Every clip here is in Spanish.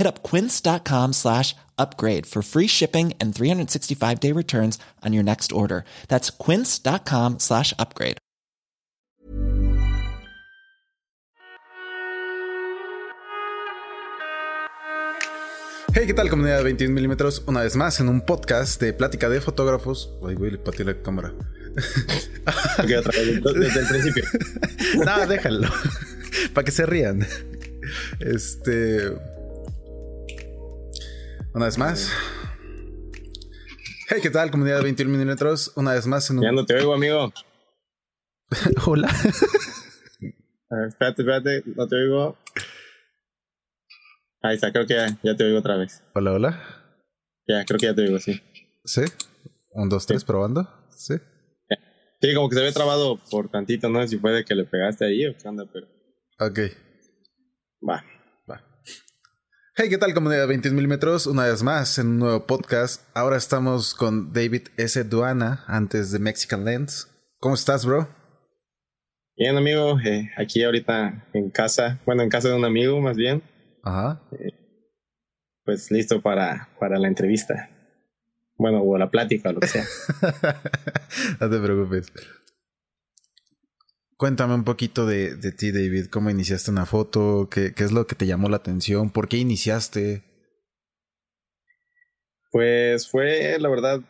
Hit up quince.com slash upgrade for free shipping and 365 day returns on your next order. That's quince.com slash upgrade. Hey, ¿qué tal comunidad de 21 milímetros? Una vez más en un podcast de plática de fotógrafos. Ay, güey, le pateé la cámara. Ok, otra vez, desde el principio. no, déjalo. Para que se rían. Este. Una vez más. Hey, ¿qué tal, comunidad de 21 milímetros? Una vez más en un. Ya no te oigo, amigo. Hola. A ver, espérate, espérate, no te oigo. Ahí está, creo que ya, ya te oigo otra vez. hola, hola. Ya, creo que ya te oigo, sí. ¿Sí? Un, dos, tres, probando. Sí. Sí, como que se ve trabado por tantito, no sé si fue de que le pegaste ahí o qué onda, pero Ok. Va. Hey, ¿qué tal, comunidad de 21 milímetros? Una vez más en un nuevo podcast. Ahora estamos con David S. Duana, antes de Mexican Lens. ¿Cómo estás, bro? Bien, amigo, eh, aquí ahorita en casa, bueno, en casa de un amigo más bien, Ajá. pues listo para, para la entrevista. Bueno, o la plática, o lo que sea. no te preocupes. Cuéntame un poquito de, de ti, David. ¿Cómo iniciaste una foto? ¿Qué, ¿Qué es lo que te llamó la atención? ¿Por qué iniciaste? Pues fue, la verdad,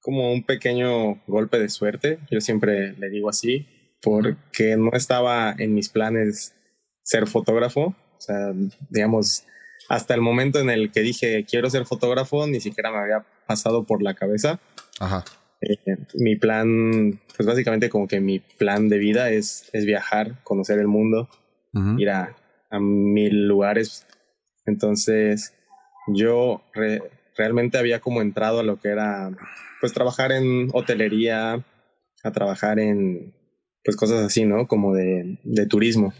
como un pequeño golpe de suerte. Yo siempre le digo así, porque no estaba en mis planes ser fotógrafo. O sea, digamos, hasta el momento en el que dije quiero ser fotógrafo, ni siquiera me había pasado por la cabeza. Ajá. Eh, mi plan, pues básicamente como que mi plan de vida es, es viajar, conocer el mundo, ir a, a mil lugares. Entonces, yo re- realmente había como entrado a lo que era, pues trabajar en hotelería, a trabajar en, pues cosas así, ¿no? Como de, de turismo.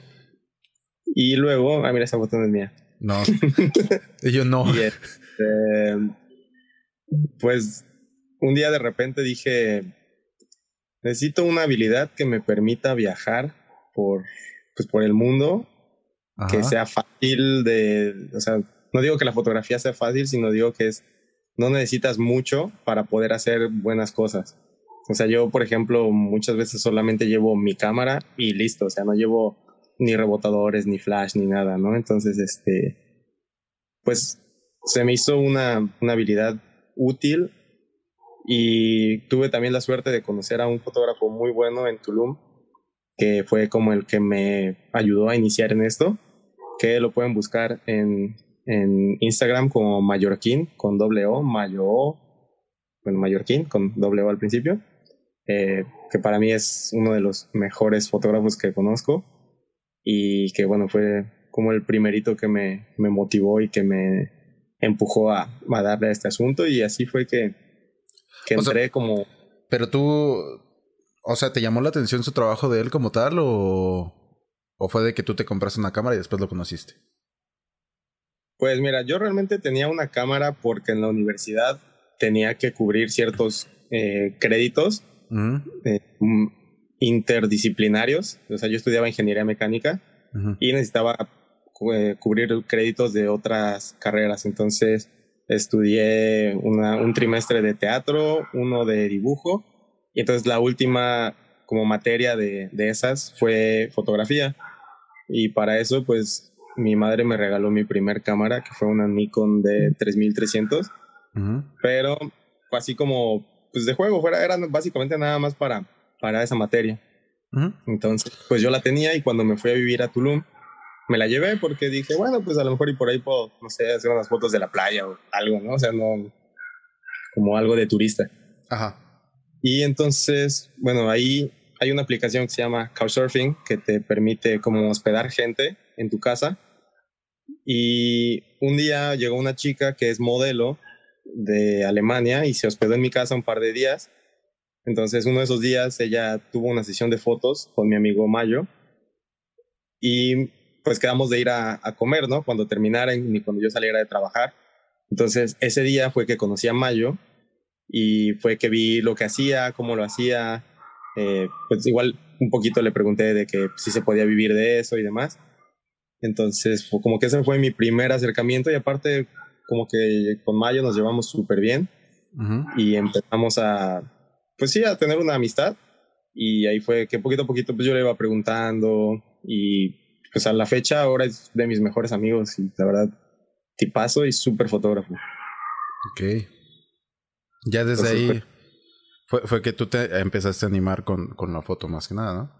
Y luego, ah, mira, esa foto no es mía. No. Yo no. Y este, pues un día de repente dije, necesito una habilidad que me permita viajar por, pues, por el mundo, que sea fácil de, o sea, no digo que la fotografía sea fácil, sino digo que es, no necesitas mucho para poder hacer buenas cosas. O sea, yo, por ejemplo, muchas veces solamente llevo mi cámara y listo, o sea, no llevo ni rebotadores, ni flash, ni nada, ¿no? Entonces, este, pues se me hizo una, una habilidad útil y tuve también la suerte de conocer a un fotógrafo muy bueno en Tulum, que fue como el que me ayudó a iniciar en esto, que lo pueden buscar en, en Instagram como Mallorquín, con doble O, Mayo, bueno, Mallorquín, con doble O al principio, eh, que para mí es uno de los mejores fotógrafos que conozco y que bueno, fue como el primerito que me, me motivó y que me empujó a, a darle a este asunto. Y así fue que, que sea, entré como... Pero tú, o sea, ¿te llamó la atención su trabajo de él como tal o, o fue de que tú te compraste una cámara y después lo conociste? Pues mira, yo realmente tenía una cámara porque en la universidad tenía que cubrir ciertos eh, créditos eh, mm, interdisciplinarios. O sea, yo estudiaba ingeniería mecánica y necesitaba eh, cubrir créditos de otras carreras. Entonces estudié un trimestre de teatro, uno de dibujo y entonces la última como materia de, de esas fue fotografía. Y para eso, pues mi madre me regaló mi primer cámara, que fue una Nikon de 3300. Pero fue así como, pues de juego, fuera, era básicamente nada más para, para esa materia. Entonces, pues yo la tenía y cuando me fui a vivir a Tulum, me la llevé porque dije, bueno, pues a lo mejor y por ahí puedo, no sé, hacer unas fotos de la playa o algo, ¿no? O sea, no, como algo de turista. Ajá. Y entonces, bueno, ahí hay una aplicación que se llama Couchsurfing que te permite como hospedar gente en tu casa. Y un día llegó una chica que es modelo de Alemania y se hospedó en mi casa un par de días. Entonces, uno de esos días ella tuvo una sesión de fotos con mi amigo Mayo y pues quedamos de ir a, comer, ¿no? Cuando terminaran y cuando yo saliera de trabajar. Entonces, ese día fue que conocí a Mayo y fue que vi lo que hacía, cómo lo hacía. Eh, pues igual un poquito le pregunté de que si se podía vivir de eso y demás. Entonces, fue como que ese fue mi primer acercamiento y aparte como que con Mayo nos llevamos súper bien y empezamos a, pues sí, a tener una amistad y ahí fue que poquito a poquito pues yo le iba preguntando y pues a la fecha ahora es de mis mejores amigos y la verdad tipazo y súper fotógrafo. Ok. Ya desde ahí fue, fue, que tú te empezaste a animar con, con la foto más que nada, ¿no?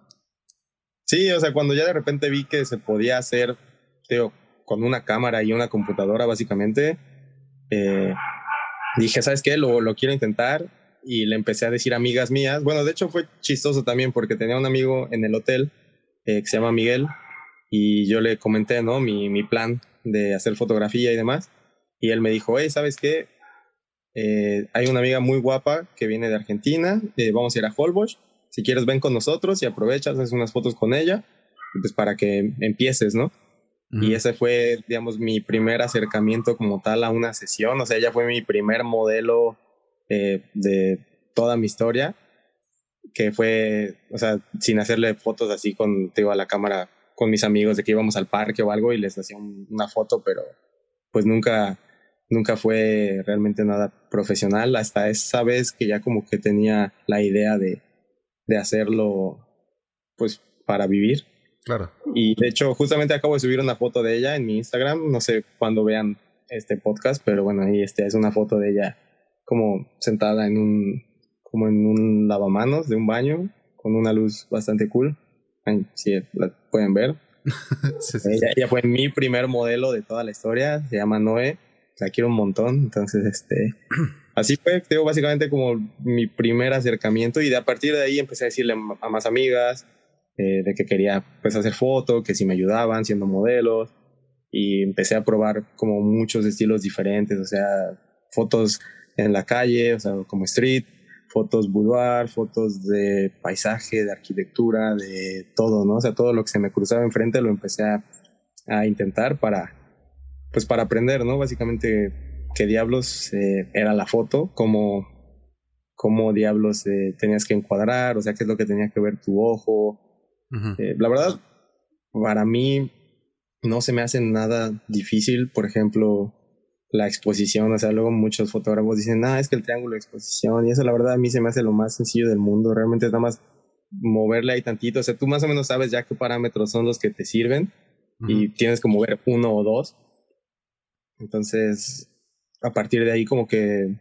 Sí, o sea, cuando ya de repente vi que se podía hacer, digo, con una cámara y una computadora básicamente, eh, dije, ¿sabes qué? Lo, lo quiero intentar y le empecé a decir a amigas mías. Bueno, de hecho fue chistoso también porque tenía un amigo en el hotel eh, que se llama Miguel y yo le comenté, ¿no? Mi, mi plan de hacer fotografía y demás. Y él me dijo, hey, ¿sabes qué? Eh, hay una amiga muy guapa que viene de Argentina, eh, vamos a ir a Holbox. Si quieres, ven con nosotros y aprovechas, haces unas fotos con ella, pues para que empieces, ¿no? Y ese fue, digamos, mi primer acercamiento como tal a una sesión. O sea, ella fue mi primer modelo eh, de toda mi historia, que fue, o sea, sin hacerle fotos así con, digo, a la cámara con mis amigos de que íbamos al parque o algo y les hacía una foto, pero pues nunca, nunca fue realmente nada profesional hasta esa vez que ya como que tenía la idea de, de hacerlo pues para vivir. Claro. Y de hecho, justamente acabo de subir una foto de ella en mi Instagram. No sé cuándo vean este podcast, pero bueno, ahí este, es una foto de ella como sentada en un, como en un lavamanos de un baño con una luz bastante cool. Si la pueden ver. Ella, fue mi primer modelo de toda la historia. Se llama Noé. La quiero un montón. Entonces, este, así fue, tengo básicamente como mi primer acercamiento y de a partir de ahí empecé a decirle a más amigas, eh, de que quería pues hacer fotos, que si me ayudaban siendo modelos y empecé a probar como muchos estilos diferentes, o sea, fotos en la calle, o sea, como street, fotos boudoir, fotos de paisaje, de arquitectura, de todo, ¿no? O sea, todo lo que se me cruzaba enfrente lo empecé a, a intentar para, pues para aprender, ¿no? Básicamente qué diablos eh, era la foto, cómo, cómo diablos eh, tenías que encuadrar, o sea, qué es lo que tenía que ver tu ojo, eh, la verdad, para mí no se me hace nada difícil, por ejemplo, la exposición, o sea, luego muchos fotógrafos dicen, ah, es que el triángulo de exposición, y eso la verdad a mí se me hace lo más sencillo del mundo, realmente es nada más moverle ahí tantito, o sea, tú más o menos sabes ya qué parámetros son los que te sirven y tienes como ver uno o dos. Entonces, a partir de ahí como que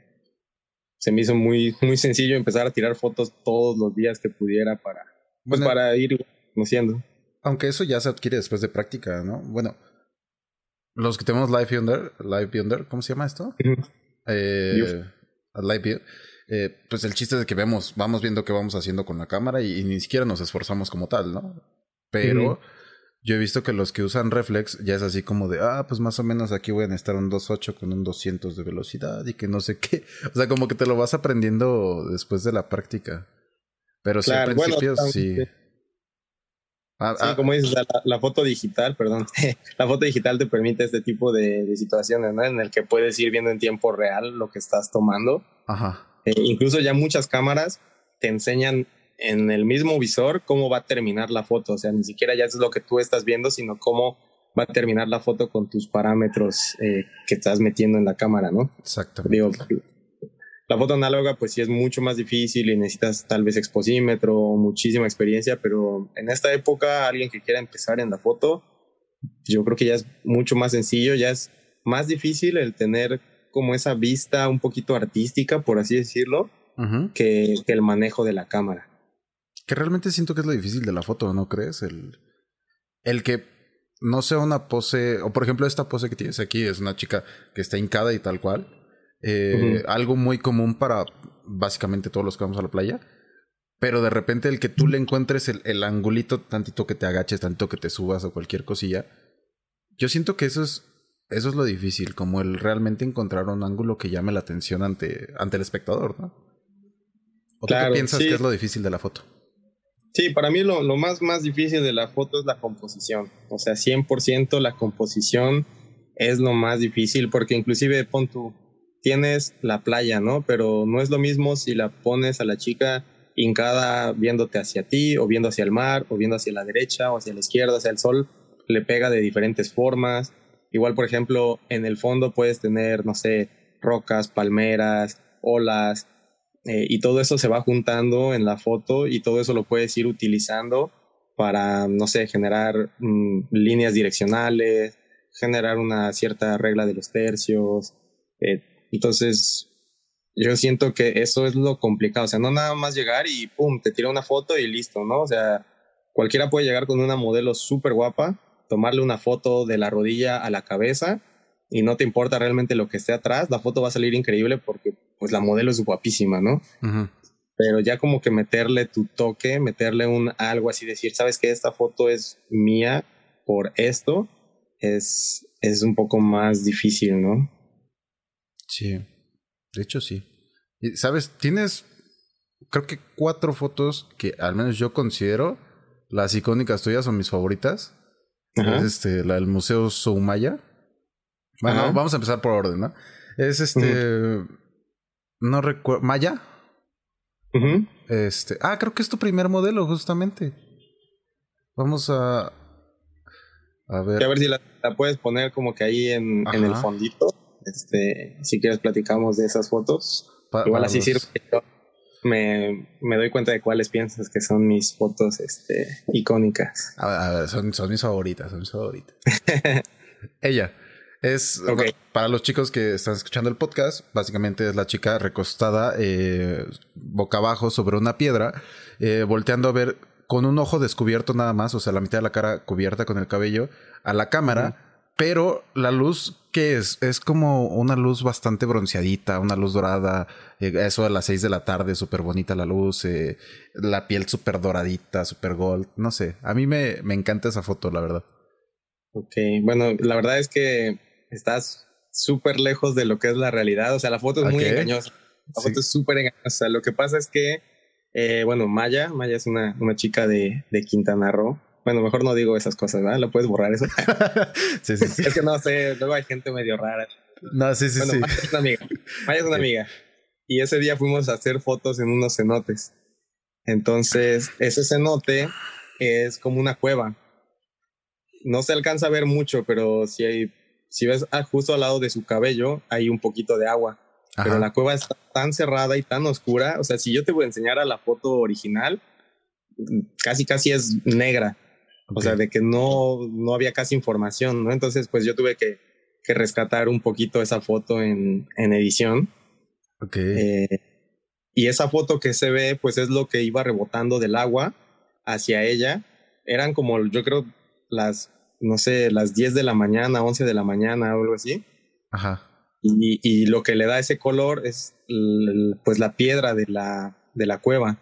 se me hizo muy, muy sencillo empezar a tirar fotos todos los días que pudiera para, pues para ir conociendo. Aunque eso ya se adquiere después de práctica, ¿no? Bueno, los que tenemos Live Yonder, Live Yonder, ¿cómo se llama esto? eh, Live View. Eh, pues el chiste es de que vemos, vamos viendo qué vamos haciendo con la cámara y, ni siquiera nos esforzamos como tal, ¿no? Pero yo he visto que los que usan reflex ya es así como de, ah, pues más o menos aquí voy a necesitar un 2.8 con un 200 de velocidad y que no sé qué. O sea, como que te lo vas aprendiendo después de la práctica. Pero sí, al principio sí. Ah, sí, ah. como dices, la, foto digital, perdón, la foto digital te permite este tipo de, situaciones, ¿no? En el que puedes ir viendo en tiempo real lo que estás tomando. Ajá. Eh, incluso ya muchas cámaras te enseñan en el mismo visor cómo va a terminar la foto. O sea, ni siquiera ya es lo que tú estás viendo, sino cómo va a terminar la foto con tus parámetros eh, que estás metiendo en la cámara, ¿no? Exactamente. Digo, la foto análoga pues sí es mucho más difícil y necesitas tal vez exposímetro, muchísima experiencia, pero en esta época alguien que quiera empezar en la foto, yo creo que ya es mucho más sencillo, ya es más difícil el tener como esa vista un poquito artística, por así decirlo, que, que, el manejo de la cámara. Que realmente siento que es lo difícil de la foto, ¿no crees? El, el que no sea una pose, o por ejemplo esta pose que tienes aquí es una chica que está hincada y tal cual. Eh, algo muy común para básicamente todos los que vamos a la playa. Pero de repente el que tú le encuentres el, el angulito, tantito que te agaches, tantito que te subas o cualquier cosilla. Yo siento que eso es eso es lo difícil, como el realmente encontrar un ángulo que llame la atención ante, ante el espectador, ¿no? ¿O tú qué piensas que es lo difícil de la foto? Sí, para mí lo, lo, más, más difícil de la foto es la composición. O sea, 100% la composición es lo más difícil porque inclusive pon tú, tienes la playa, ¿no? Pero no es lo mismo si la pones a la chica hincada viéndote hacia ti o viendo hacia el mar o viendo hacia la derecha o hacia la izquierda, hacia el sol, le pega de diferentes formas Igual, por ejemplo, en el fondo puedes tener, no sé, rocas, palmeras, olas, eh, y todo eso se va juntando en la foto y todo eso lo puedes ir utilizando para, no sé, generar mm, líneas direccionales, generar una cierta regla de los tercios. Eh, entonces, yo siento que eso es lo complicado. O sea, no nada más llegar y pum, te tira una foto y listo, ¿no? O sea, cualquiera puede llegar con una modelo súper guapa, tomarle una foto de la rodilla a la cabeza y no te importa realmente lo que esté atrás, la foto va a salir increíble porque pues la modelo es guapísima, ¿no? Pero ya como que meterle tu toque, meterle un algo así, decir, sabes que esta foto es mía por esto, es, es un poco más difícil, ¿no? Sí, de hecho sí. Y, ¿Sabes? Tienes, creo que cuatro fotos que al menos yo considero las icónicas tuyas son mis favoritas. Es este, la del Museo Soumaya. Bueno, vamos a empezar por orden, ¿no? Es este. No recuerdo. ¿Maya? Este. Ah, creo que es tu primer modelo, justamente. Vamos a. A ver. a ver si la, puedes poner como que ahí en, en, el fondito. Este, si quieres platicamos de esas fotos. Igual así sirve me, me, doy cuenta de cuáles piensas que son mis fotos este, icónicas. A ver, son, son mis favoritas, son mis favoritas. Ella es, para los chicos que están escuchando el podcast, básicamente es la chica recostada eh, boca abajo sobre una piedra, eh, volteando a ver con un ojo descubierto nada más, o sea, la mitad de la cara cubierta con el cabello, a la cámara pero la luz, ¿qué es? Es como una luz bastante bronceadita, una luz dorada, eh, eso a las seis de la tarde, súper bonita la luz, eh, la piel súper doradita, súper gold, no sé, a mí me, me encanta esa foto, la verdad. Ok, bueno, la verdad es que estás súper lejos de lo que es la realidad, o sea, la foto es muy engañosa, la foto es súper engañosa, lo que pasa es que, eh, bueno, Maya, Maya es una, una chica de, de Quintana Roo, bueno, mejor no digo esas cosas, ¿verdad? ¿Lo puedes borrar eso? sí, sí, sí. Es que no sé, luego hay gente medio rara. No, sí, sí, bueno, sí. Maya es una amiga. Maya es una amiga. Y ese día fuimos a hacer fotos en unos cenotes. Entonces, ese cenote es como una cueva. No se alcanza a ver mucho, pero si hay, si ves justo al lado de su cabello, hay un poquito de agua. Pero la cueva está tan cerrada y tan oscura. O sea, si yo te voy a enseñar a la foto original, casi casi es negra. O sea, de que no, no había casi información, ¿no? Entonces, pues yo tuve que, que rescatar un poquito esa foto en, en edición. Ok. Eh, y esa foto que se ve, pues es lo que iba rebotando del agua hacia ella. Eran como, yo creo, las, no sé, las 10 de la mañana, 11 de la mañana o algo así. Ajá. Y, y lo que le da ese color es, pues, la piedra de la, de la cueva.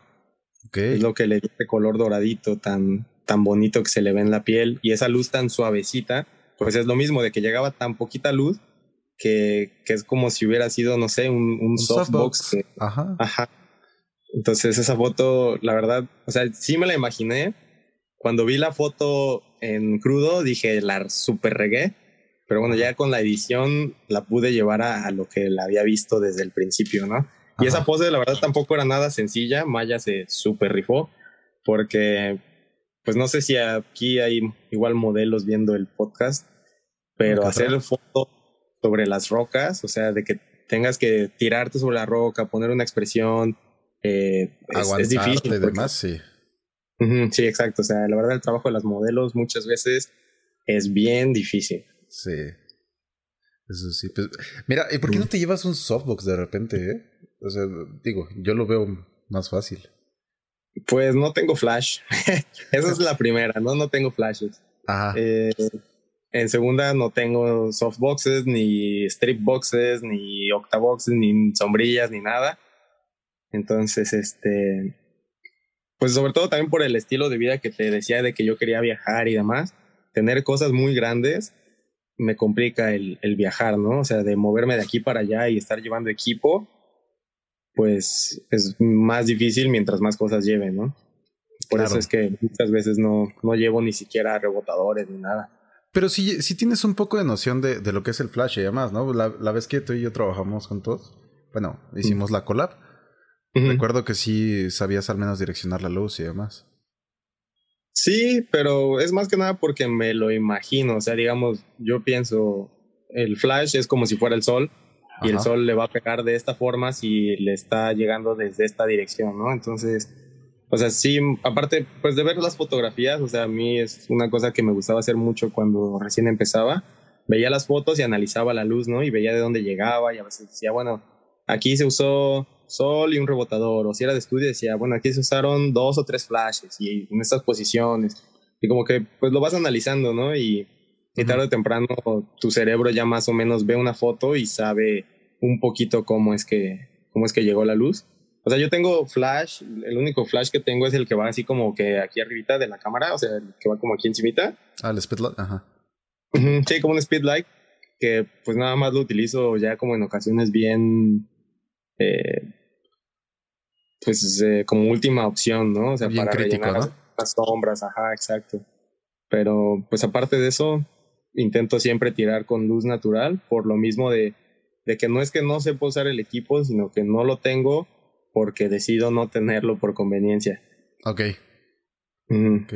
Okay. Es lo que le da ese color doradito tan, tan bonito que se le ve en la piel y esa luz tan suavecita, pues es lo mismo de que llegaba tan poquita luz que, que es como si hubiera sido, no sé, un, un, softbox. ajá. Ajá. Entonces esa foto, la verdad, o sea, sí me la imaginé. Cuando vi la foto en crudo, dije, la super regué. Pero bueno, ya con la edición la pude llevar a, a lo que la había visto desde el principio, ¿no? Y esa pose, la verdad, tampoco era nada sencilla. Maya se super rifó porque, pues no sé si aquí hay igual modelos viendo el podcast, pero hacer foto sobre las rocas, o sea, de que tengas que tirarte sobre la roca, poner una expresión, eh, es, difícil. demás, sí. sí, exacto. O sea, la verdad, el trabajo de las modelos muchas veces es bien difícil. Sí. Eso sí. Pues, mira, ¿y por qué no te llevas un softbox de repente, eh? O sea, digo, yo lo veo más fácil. Pues no tengo flash. Esa es la primera, ¿no? No tengo flashes. Ajá. Eh, en segunda no tengo softboxes, ni strip boxes, ni octaboxes, ni sombrillas, ni nada. Entonces, este, pues sobre todo también por el estilo de vida que te decía de que yo quería viajar y demás, tener cosas muy grandes me complica el, el viajar, ¿no? O sea, de moverme de aquí para allá y estar llevando equipo, pues es más difícil mientras más cosas lleve, ¿no? Por eso es que muchas veces no, no llevo ni siquiera rebotadores ni nada. Pero si, si tienes un poco de noción de, de, lo que es el flash y demás, ¿no? La, la, vez que tú y yo trabajamos juntos, bueno, hicimos la collab. Recuerdo que sí sabías al menos direccionar la luz y demás. Sí, pero es más que nada porque me lo imagino. O sea, digamos, yo pienso, el flash es como si fuera el sol y el sol le va a pegar de esta forma si le está llegando desde esta dirección, ¿no? Entonces, o sea, sí, aparte, pues de ver las fotografías, o sea, a mí es una cosa que me gustaba hacer mucho cuando recién empezaba. Veía las fotos y analizaba la luz, ¿no? Y veía de dónde llegaba y a veces decía, bueno, aquí se usó sol y un rebotador, o si era de estudio decía, bueno, aquí se usaron dos o tres flashes y en estas posiciones. Y como que pues lo vas analizando, ¿no? Y, y tarde o temprano tu cerebro ya más o menos ve una foto y sabe un poquito cómo es que, cómo es que llegó la luz. O sea, yo tengo flash, el único flash que tengo es el que va así como que aquí arribita de la cámara, o sea, el que va como aquí encimita. Ah, el speedlight, ajá. Sí, como un speedlight, que pues nada más lo utilizo ya como en ocasiones bien, eh, pues eh, como última opción, ¿no? O sea, Bien para crítico, rellenar ¿no? las sombras, ajá, exacto. Pero pues aparte de eso, intento siempre tirar con luz natural, por lo mismo de, de que no es que no sepa usar el equipo, sino que no lo tengo porque decido no tenerlo por conveniencia. Ok. Ujú. Ok.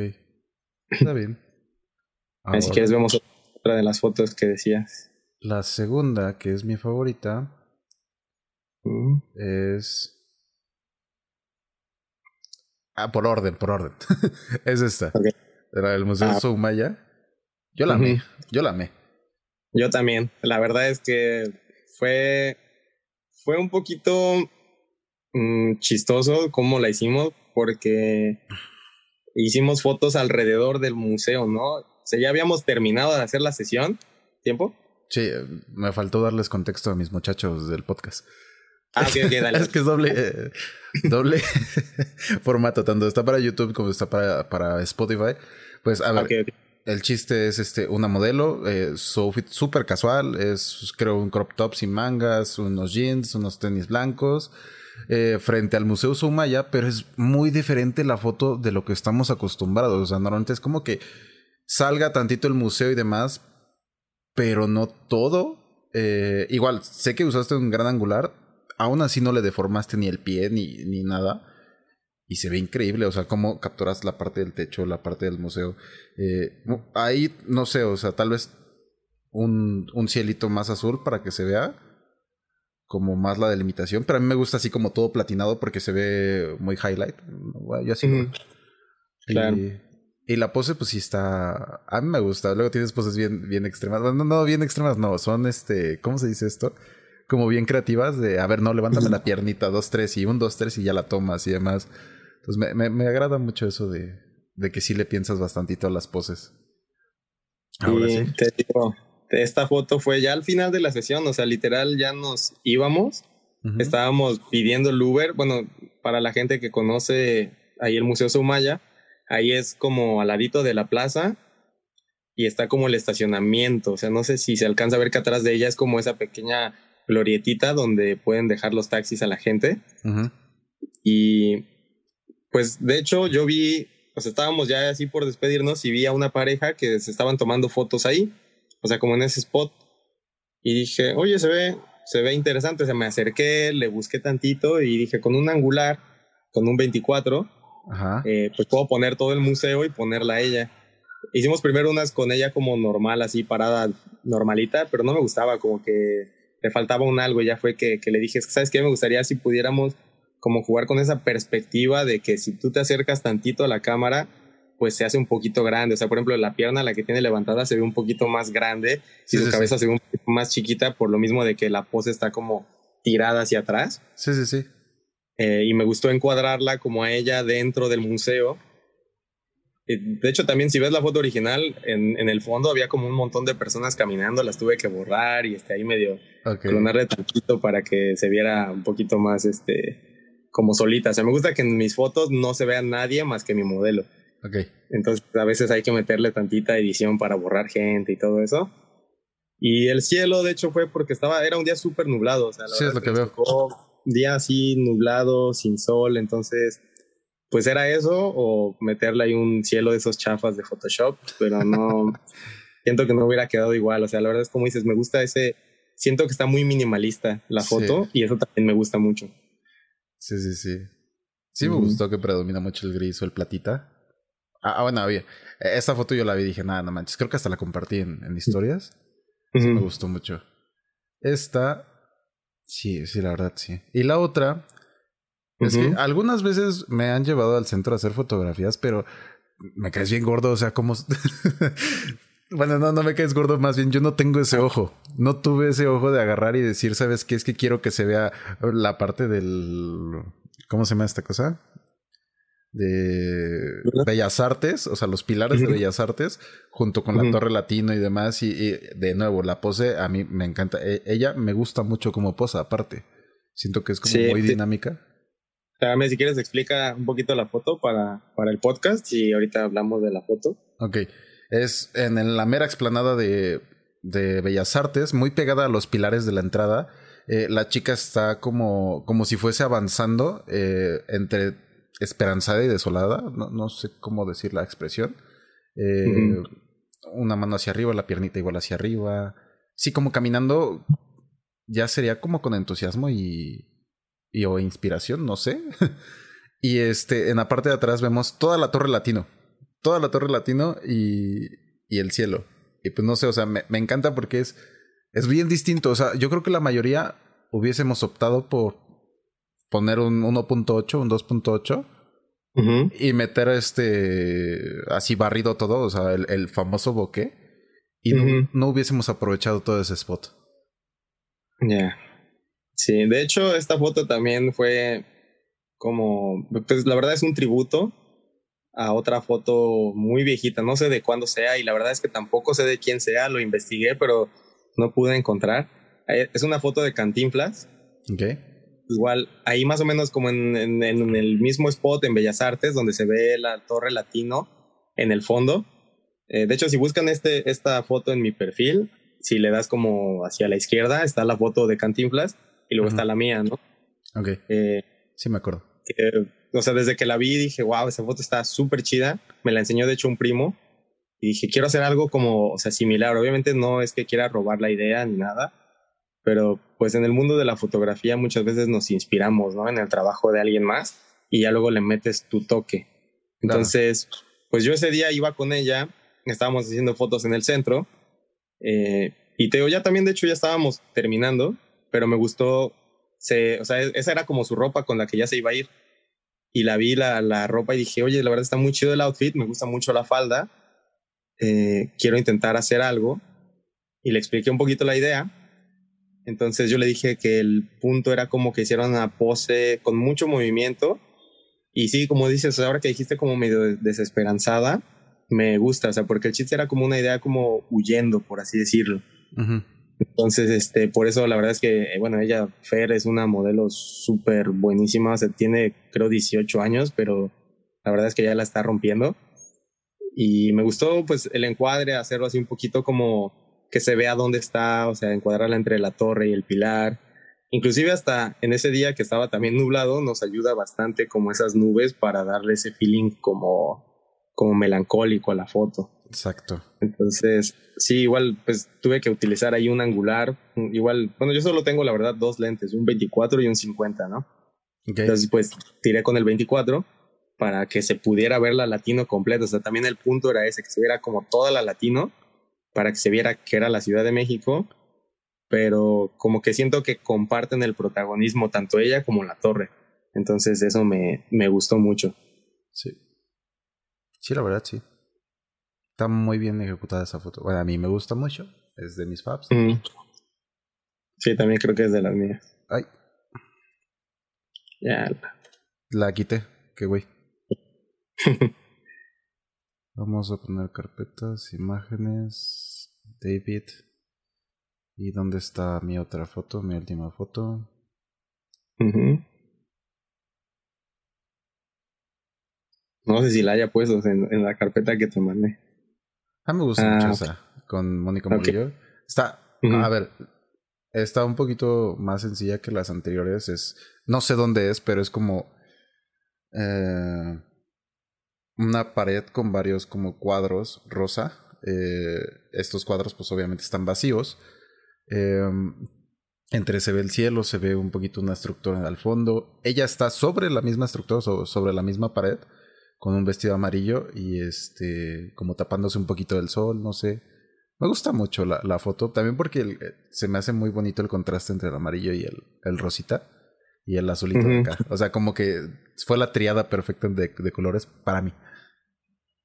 Está bien. Ahí, si Ahora, quieres vemos otra de las fotos que decías. La segunda, que es mi favorita, Mm. es. Ah, por orden, por orden. es esta. Ok. Era el Museo Ah. Soumaya. Yo la amé, yo la amé. Yo también. La verdad es que fue, fue un poquito mm, chistoso cómo la hicimos porque hicimos fotos alrededor del museo, ¿no? O sea, ya habíamos terminado de hacer la sesión. ¿Tiempo? Sí, eh, me faltó darles contexto a mis muchachos del podcast. Ah, ok, ok, dale. es que es doble, eh, doble formato, tanto está para YouTube como está para, para Spotify. Pues a ver, Ok, ok. El chiste es este una modelo, eh, súper casual, es creo un crop top sin mangas, unos jeans, unos tenis blancos, eh, frente al Museo Sumaya, pero es muy diferente la foto de lo que estamos acostumbrados. O sea, normalmente es como que salga tantito el museo y demás, pero no todo. Eh, igual, sé que usaste un gran angular, aún así no le deformaste ni el pie ni, ni nada. Y se ve increíble, o sea, cómo capturas la parte del techo, la parte del museo. Eh, ahí, no sé, o sea, tal vez un, un cielito más azul para que se vea como más la delimitación, pero a mí me gusta así como todo platinado porque se ve muy highlight. Yo así veo. Claro. Y, y la pose, pues sí está. A mí me gusta. Luego tienes poses bien, bien extremas. No, no, bien extremas, no. Son este. ¿Cómo se dice esto? Como bien creativas de. A ver, no, levántame la piernita, dos, tres, y un, dos, tres, y ya la tomas y demás. Entonces me, me, me agrada mucho eso de, de que sí le piensas bastantito a las poses. Ahora Y sí. te digo, esta foto fue ya al final de la sesión, o sea, literal ya nos íbamos, Ujú. estábamos pidiendo el Uber, bueno, para la gente que conoce ahí el Museo Sumaya, ahí es como al ladito de la plaza y está como el estacionamiento, o sea, no sé si se alcanza a ver que atrás de ella es como esa pequeña glorietita donde pueden dejar los taxis a la gente. Ujú. Y pues de hecho yo vi, o sea, estábamos ya así por despedirnos y vi a una pareja que se estaban tomando fotos ahí, o sea, como en ese spot. Y dije, oye, se ve, se ve interesante. O sea, me acerqué, le busqué tantito y dije, con un angular, con un 24, eh, pues puedo poner todo el museo y ponerla a ella. Hicimos primero unas con ella como normal, así parada normalita, pero no me gustaba, como que le faltaba un algo. Ya fue que, que le dije, ¿sabes qué? Me gustaría si pudiéramos como jugar con esa perspectiva de que si tú te acercas tantito a la cámara, pues se hace un poquito grande. O sea, por ejemplo, la pierna, la que tiene levantada, se ve un poquito más grande y su cabeza se ve un poquito más chiquita por lo mismo de que la pose está como tirada hacia atrás. Sí, sí, sí. Eh, y me gustó encuadrarla como a ella dentro del museo. De hecho, también si ves la foto original, en, en, el fondo había como un montón de personas caminando, las tuve que borrar y este, ahí medio okay. clonarle tantito para que se viera un poquito más este, como solita. O sea, me gusta que en mis fotos no se vea nadie más que mi modelo. Okay. Entonces a veces hay que meterle tantita edición para borrar gente y todo eso. Y el cielo, de hecho, fue porque estaba, era un día súper nublado. O sea, sí, es lo que veo. Un día así nublado, sin sol, entonces, pues era eso o meterle ahí un cielo de esos chafas de Photoshop, pero no, siento que no hubiera quedado igual. O sea, la verdad es como dices, me gusta ese, siento que está muy minimalista la foto y eso también me gusta mucho. Sí, sí, sí. Sí, me gustó que predomina mucho el gris o el platita. Ah, ah, bueno, había. E, esta foto yo la vi y dije, nada, no manches. Creo que hasta la compartí en, en historias. Me gustó mucho. Esta, sí, sí, la verdad, sí. Y la otra, es que algunas veces me han llevado al centro a hacer fotografías, pero me caes bien gordo, o sea, como... bueno, no, no me caes gordo, más bien yo no tengo ese ojo. No tuve ese ojo de agarrar y decir, ¿sabes qué? Es que quiero que se vea la parte del... ¿Cómo se llama esta cosa? de Bellas Artes, o sea, los pilares de Bellas Artes, junto con la Torre Latino y demás. Y, de nuevo, la pose a mí me encanta. E, ella me gusta mucho como posa, aparte. Siento que es como muy dinámica. Dame, si quieres, explica un poquito la foto para, para el podcast y ahorita hablamos de la foto. Ok. Es en la mera explanada de, de Bellas Artes, muy pegada a los pilares de la entrada. Eh, la chica está como, como si fuese avanzando eh, entre esperanzada y desolada, no, no sé cómo decir la expresión. Eh, una mano hacia arriba, la piernita igual hacia arriba. Sí, como caminando, ya sería como con entusiasmo y, y o inspiración, no sé. y este, en la parte de atrás vemos toda la torre latino. Toda la torre latino y, y el cielo. Y pues no sé, o sea, me, me encanta porque es, es bien distinto. O sea, yo creo que la mayoría hubiésemos optado por poner un 1.8, un 2.8 y meter este así barrido todo, o sea, el, famoso bokeh y no, hubiésemos aprovechado todo ese spot. Ya. Sí, de hecho esta foto también fue como, pues la verdad es un tributo a otra foto muy viejita, no sé de cuándo sea y la verdad es que tampoco sé de quién sea, lo investigué pero no pude encontrar. Eh, es una foto de Cantinflas. Okay igual ahí más o menos como en, en, el mismo spot en Bellas Artes donde se ve la torre latino en el fondo. Eh, de hecho, si buscan este, esta foto en mi perfil, si le das como hacia la izquierda, está la foto de Cantinflas y luego está la mía, ¿no? Ok. Eh, sí, me acuerdo. O sea, desde que la vi dije, wow, esa foto está súper chida. Me la enseñó de hecho un primo y dije, quiero hacer algo como, o sea, similar. Obviamente no es que quiera robar la idea ni nada, pero pues en el mundo de la fotografía muchas veces nos inspiramos, ¿no? En el trabajo de alguien más y ya luego le metes tu toque. Entonces, pues yo ese día iba con ella, estábamos haciendo fotos en el centro eh, y te digo, ya también de hecho ya estábamos terminando, pero me gustó, se, o sea, esa era como su ropa con la que ya se iba a ir. Y la vi la, la ropa y dije, oye, la verdad está muy chido el outfit, me gusta mucho la falda, eh, quiero intentar hacer algo. Y le expliqué un poquito la idea entonces yo le dije que el punto era como que hicieran una pose con mucho movimiento. Y sí, como dices, ahora que dijiste como medio desesperanzada, me gusta, o sea, porque el chiste era como una idea como huyendo, por así decirlo. Entonces, este, por eso la verdad es que, bueno, ella, Fer, es una modelo súper buenísima, o sea, tiene creo 18 años, pero la verdad es que ya la está rompiendo. Y me gustó pues el encuadre, hacerlo así un poquito como que se vea dónde está, o sea, encuadrarla entre la torre y el pilar. Inclusive hasta en ese día que estaba también nublado, nos ayuda bastante como esas nubes para darle ese feeling como, como melancólico a la foto. Exacto. Entonces, sí, igual, pues tuve que utilizar ahí un angular. Igual, bueno, yo solo tengo, la verdad, dos lentes, un 24 y un 50, ¿no? Entonces, pues tiré con el 24 para que se pudiera ver la latino completa. O sea, también el punto era ese, que se viera como toda la latino, para que se viera que era la Ciudad de México, pero como que siento que comparten el protagonismo tanto ella como la torre. Entonces eso me, me gustó mucho. Sí. Sí, la verdad, sí. Está muy bien ejecutada esa foto. Bueno, a mí me gusta mucho. Es de mis faps. Sí, también creo que es de las mías. Ay. Ya. La quité. Qué güey. Vamos a poner carpetas, imágenes, David. ¿Y dónde está mi otra foto, mi última foto? No sé si la haya puesto en, la carpeta que te mandé. Ah, me gusta mucho ah, esa, con Mónica Murillo. Está, a ver, está un poquito más sencilla que las anteriores. Es, no sé dónde es, pero es como eh, una pared con varios como cuadros rosa. Eh, estos cuadros pues obviamente están vacíos. Em, entre se ve el cielo, se ve un poquito una estructura al fondo. Ella está sobre la misma estructura, sobre la misma pared, con un vestido amarillo y este, como tapándose un poquito del sol, no sé. Me gusta mucho la, la foto, también porque eh, se me hace muy bonito el contraste entre el amarillo y el, el rosita y el azulito de acá. O sea, como que fue la triada perfecta de, de colores para mí.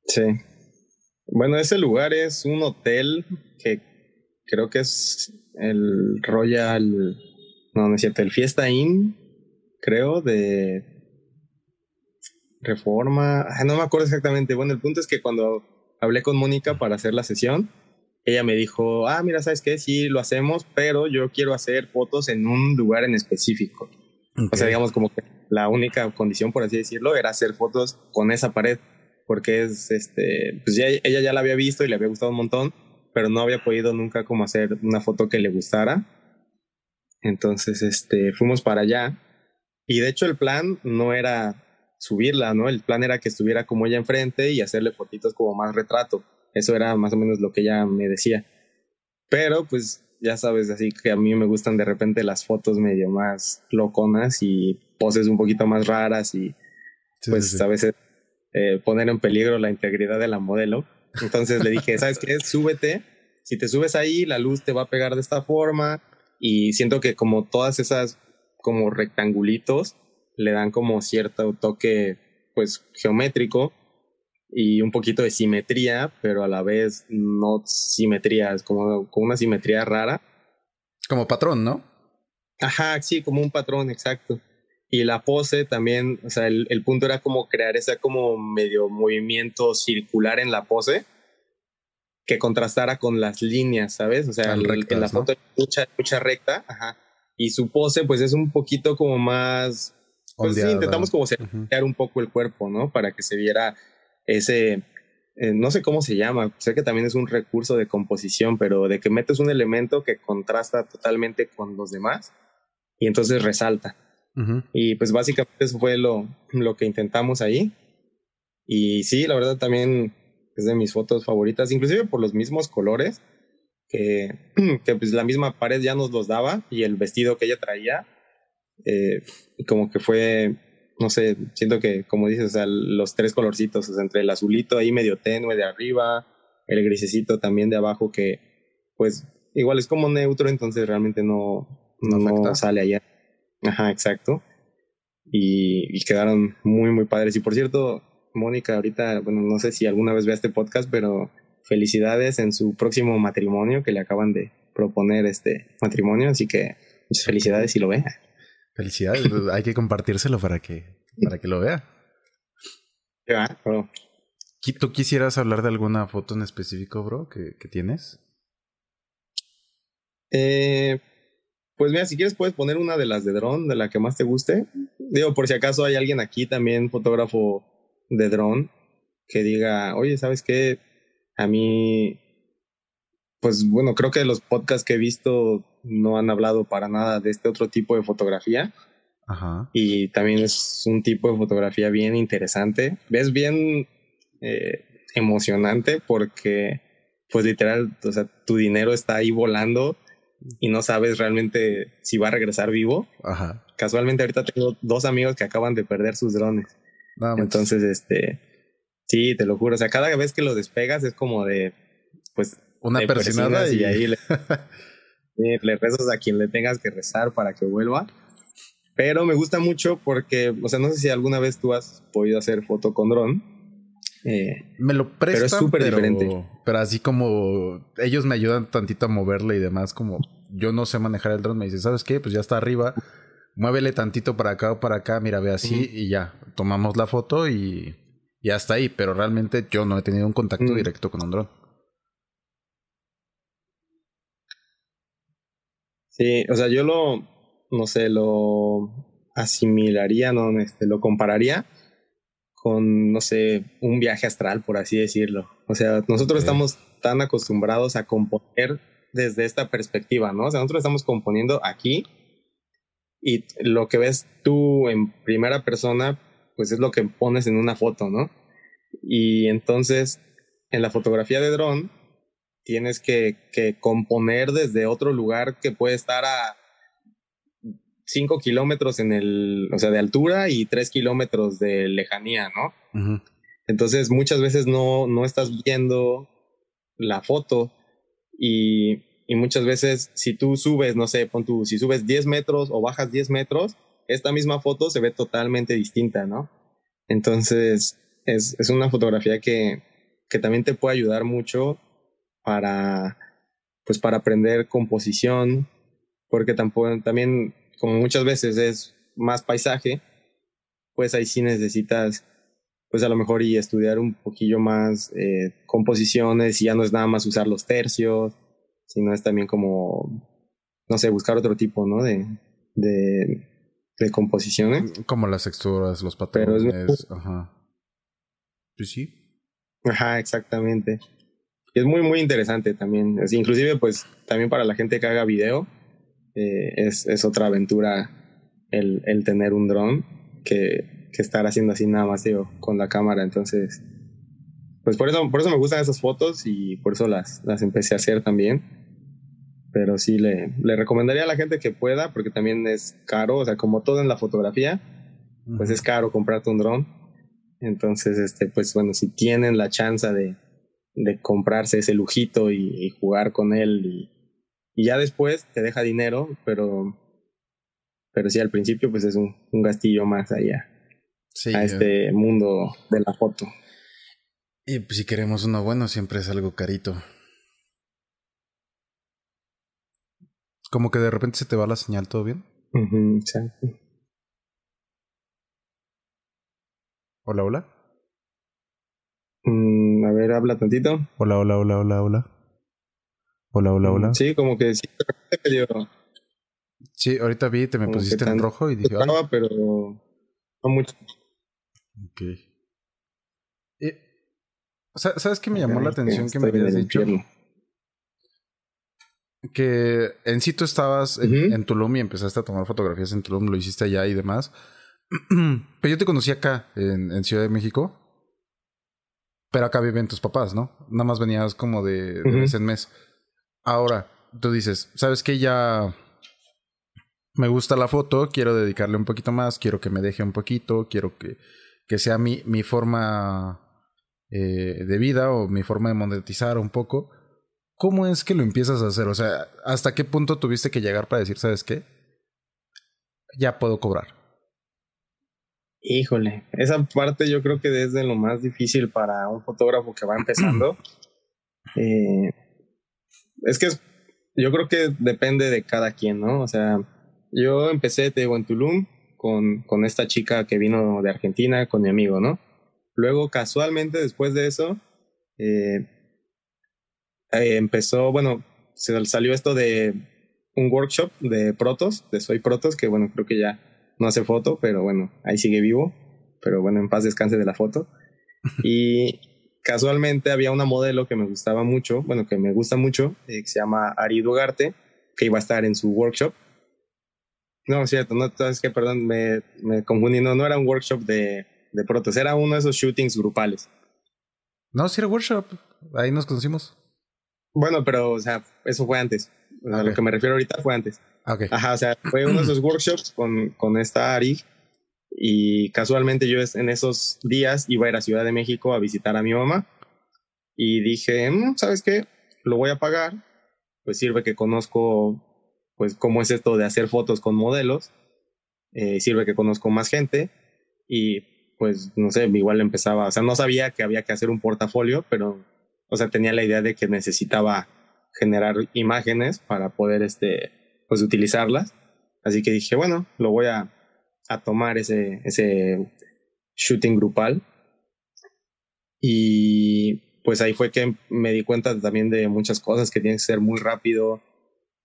Sí. Bueno, ese lugar es un hotel que creo que es el Royal, no, no es cierto, el Fiesta Inn, creo, de Reforma, no me acuerdo exactamente. Bueno, el punto es que cuando hablé con Mónica para hacer la sesión, ella me dijo, ah, mira, ¿sabes qué? Sí, lo hacemos, pero yo quiero hacer fotos en un lugar en específico. O sea, digamos como que la única condición, por así decirlo, era hacer fotos con esa pared, porque es, este, pues ya, ella ya la había visto y le había gustado un montón, pero no había podido nunca como hacer una foto que le gustara. Entonces, este, fuimos para allá y de hecho el plan no era subirla, ¿no? El plan era que estuviera como ella enfrente y hacerle fotitos como más retrato. Eso era más o menos lo que ella me decía. Pero pues ya sabes, así que a mí me gustan de repente las fotos medio más loconas y poses un poquito más raras y pues a veces eh, poner en peligro la integridad de la modelo. Entonces le dije, ¿sabes qué? Súbete. Si te subes ahí, la luz te va a pegar de esta forma. Y siento que como todas esas como rectangulitos le dan como cierto toque pues geométrico y un poquito de simetría, pero a la vez no simetría, es como, como una simetría rara. Como patrón, ¿no? Ajá, sí, como un patrón, exacto. Y la pose también, o sea, el, el, punto era como crear ese como medio movimiento circular en la pose que contrastara con las líneas, ¿sabes? O sea, en la foto mucha, mucha recta, ajá. Y su pose, pues es un poquito como más. Pues sí, intentamos como crear un poco el cuerpo, ¿no? Para que se viera ese. Eh, no sé cómo se llama, sé que también es un recurso de composición, pero de que metes un elemento que contrasta totalmente con los demás y entonces resalta. Y pues básicamente eso fue lo, lo que intentamos ahí. Y sí, la verdad también es de mis fotos favoritas, inclusive por los mismos colores, que, que pues la misma pared ya nos los daba y el vestido que ella traía, eh, como que fue, no sé, siento que, como dices, o sea, los tres colorcitos, o sea, entre el azulito ahí medio tenue de arriba, el grisecito también de abajo, que pues igual es como neutro, entonces realmente no, no, no sale allá. Ajá, exacto. Y, y, quedaron muy, muy padres. Y por cierto, Mónica, ahorita, bueno, no sé si alguna vez vea este podcast, pero felicidades en su próximo matrimonio que le acaban de proponer este matrimonio. Así que muchas felicidades si lo vea. Felicidades, pues, hay que compartírselo para que, para que lo vea. Ya, bro. ¿Tú quisieras hablar de alguna foto en específico, bro, que, que tienes? Eh, pues mira, si quieres puedes poner una de las de dron, de la que más te guste. Digo, por si acaso hay alguien aquí también, fotógrafo de dron, que diga, oye, ¿sabes qué? A mí, pues bueno, creo que los podcasts que he visto no han hablado para nada de este otro tipo de fotografía. Ajá. Y también es un tipo de fotografía bien interesante. Ves bien, eh, emocionante porque pues literal, o sea, tu dinero está ahí volando y no sabes realmente si va a regresar vivo. Ajá. Casualmente ahorita tengo dos amigos que acaban de perder sus drones. Entonces, este, sí, te lo juro. O sea, cada vez que lo despegas es como de, pues, una persona y... ahí le, le rezas a quien le tengas que rezar para que vuelva. Pero me gusta mucho porque, o sea, no sé si alguna vez tú has podido hacer foto con dron. Eh, me lo prestan, pero es súper diferente. Pero así como ellos me ayudan tantito a moverle y demás, como yo no sé manejar el dron, me dicen, ¿sabes qué? Pues ya está arriba, muévele tantito para acá o para acá, mira, ve así y ya, tomamos la foto y, ya está ahí, pero realmente yo no he tenido un contacto directo con un dron. Sí, o sea, yo lo, no sé, lo asimilaría, no, este, lo compararía con, no sé, un viaje astral, por así decirlo. O sea, nosotros estamos tan acostumbrados a componer desde esta perspectiva, ¿no? O sea, nosotros estamos componiendo aquí y lo que ves tú en primera persona, pues es lo que pones en una foto, ¿no? Y entonces, en la fotografía de dron, tienes que, que componer desde otro lugar que puede estar a 5 kilómetros en el, o sea, de altura y 3 kilómetros de lejanía, ¿no? Entonces muchas veces no, no estás viendo la foto y, y, muchas veces si tú subes, no sé, pon tú, si subes 10 metros o bajas 10 metros, esta misma foto se ve totalmente distinta, ¿no? Entonces es, es una fotografía que, que también te puede ayudar mucho para, pues para aprender composición, porque tampoco, también como muchas veces es más paisaje, pues ahí sí necesitas, pues a lo mejor y estudiar un poquillo más eh, composiciones y ya no es nada más usar los tercios, sino es también como, no sé, buscar otro tipo, ¿no? De, de, de composiciones. Como las texturas, los patrones, ajá. Pues sí. Ajá, exactamente. Y es muy, muy interesante también. inclusive, pues, también para la gente que haga video, eh, es, es, otra aventura el, el tener un dron que, que, estar haciendo así nada más, digo, con la cámara. Entonces, pues por eso, por eso me gustan esas fotos y por eso las, las empecé a hacer también. Pero sí le, le recomendaría a la gente que pueda, porque también es caro, o sea, como todo en la fotografía, pues es caro comprarte un dron. Entonces, este, pues bueno, si tienen la chance de, de comprarse ese lujito y, y jugar con él y, y ya después te deja dinero, pero, pero sí, al principio pues es un, un gastillo más allá. a este mundo de la foto. Y pues si queremos uno bueno, siempre es algo carito. Como que de repente se te va la señal, ¿todo bien? Hola, hola. Mm, a ver, habla tantito. Hola, hola, hola, hola, hola. Hola, hola, hola. Sí, como que sí, Sí, ahorita vi, te me pusiste en rojo y dije. Ah". pero no mucho. Ok. ¿Sabes qué me llamó la atención que me habías dicho? Que en sí tú estabas en, Tulum y empezaste a tomar fotografías en Tulum, lo hiciste allá y demás. pero yo te conocí acá, en, Ciudad de México. Pero acá viven tus papás, ¿no? Nada más venías como de, de mes en mes. Ahora, tú dices, ¿sabes qué? Ya me gusta la foto, quiero dedicarle un poquito más, quiero que me deje un poquito, quiero que, que sea mi, mi forma eh, de vida o mi forma de monetizar un poco. ¿Cómo es que lo empiezas a hacer? O sea, ¿hasta qué punto tuviste que llegar para decir, ¿sabes qué? Ya puedo cobrar. Híjole, esa parte yo creo que es de lo más difícil para un fotógrafo que va empezando. eh, es que yo creo que depende de cada quien, ¿no? O sea, yo empecé, te digo, en Tulum con, con esta chica que vino de Argentina, con mi amigo, ¿no? Luego, casualmente, después de eso, eh, eh, empezó, bueno, se salió esto de un workshop de Protos, de Soy Protos, que bueno, creo que ya no hace foto, pero bueno, ahí sigue vivo, pero bueno, en paz descanse de la foto. Y casualmente había una modelo que me gustaba mucho, bueno, que me gusta mucho, eh, que se llama Ari Dugarte, que iba a estar en su workshop. No, es cierto, no, es que, perdón, me, me confundí, no, no era un workshop de, de protos, era uno de esos shootings grupales. No, sí era workshop. Ahí nos conocimos. Bueno, pero, o sea, eso fue antes. A lo que me refiero ahorita fue antes. Okay. Ajá, o sea, fue uno de esos workshops con, con esta Ari y casualmente yo en esos días iba a ir a Ciudad de México a visitar a mi mamá y dije, mm, ¿sabes qué? Lo voy a pagar, pues sirve que conozco pues cómo es esto de hacer fotos con modelos, eh, sirve que conozco más gente y pues no sé, igual empezaba, o sea, no sabía que había que hacer un portafolio, pero, o sea, tenía la idea de que necesitaba generar imágenes para poder, este, pues utilizarlas. Así que dije, bueno, lo voy a, a tomar ese, ese shooting grupal. Y pues ahí fue que me di cuenta también de muchas cosas, que tienes que ser muy rápido,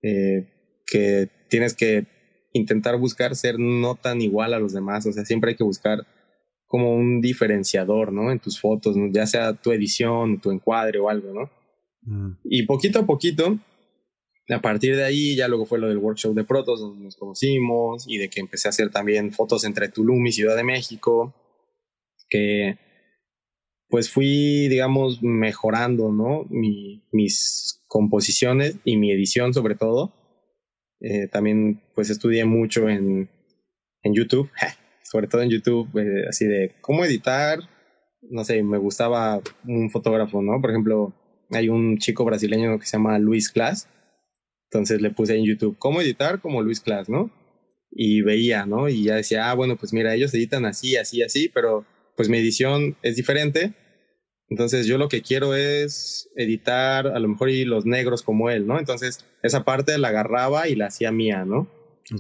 eh, que tienes que intentar buscar ser no tan igual a los demás, o sea, siempre hay que buscar como un diferenciador, ¿no? En tus fotos, ya sea tu edición, tu encuadre o algo, ¿no? Mm. Y poquito a poquito a partir de ahí ya luego fue lo del workshop de Protos donde nos conocimos y de que empecé a hacer también fotos entre Tulum y Ciudad de México, que pues fui, digamos, mejorando, ¿no? mis composiciones y mi edición sobre todo. Eh, también pues estudié mucho en, en YouTube, sobre todo en YouTube, eh, así de cómo editar, no sé, me gustaba un fotógrafo, ¿no? Por ejemplo, hay un chico brasileño que se llama Luis Class, entonces le puse en YouTube, ¿cómo editar como Luis Class, no? Y veía, ¿no? Y ya decía, ah, bueno, pues mira, ellos editan así, así, así, pero pues mi edición es diferente. Entonces yo lo que quiero es editar a lo mejor y los negros como él, ¿no? Entonces esa parte la agarraba y la hacía mía, ¿no?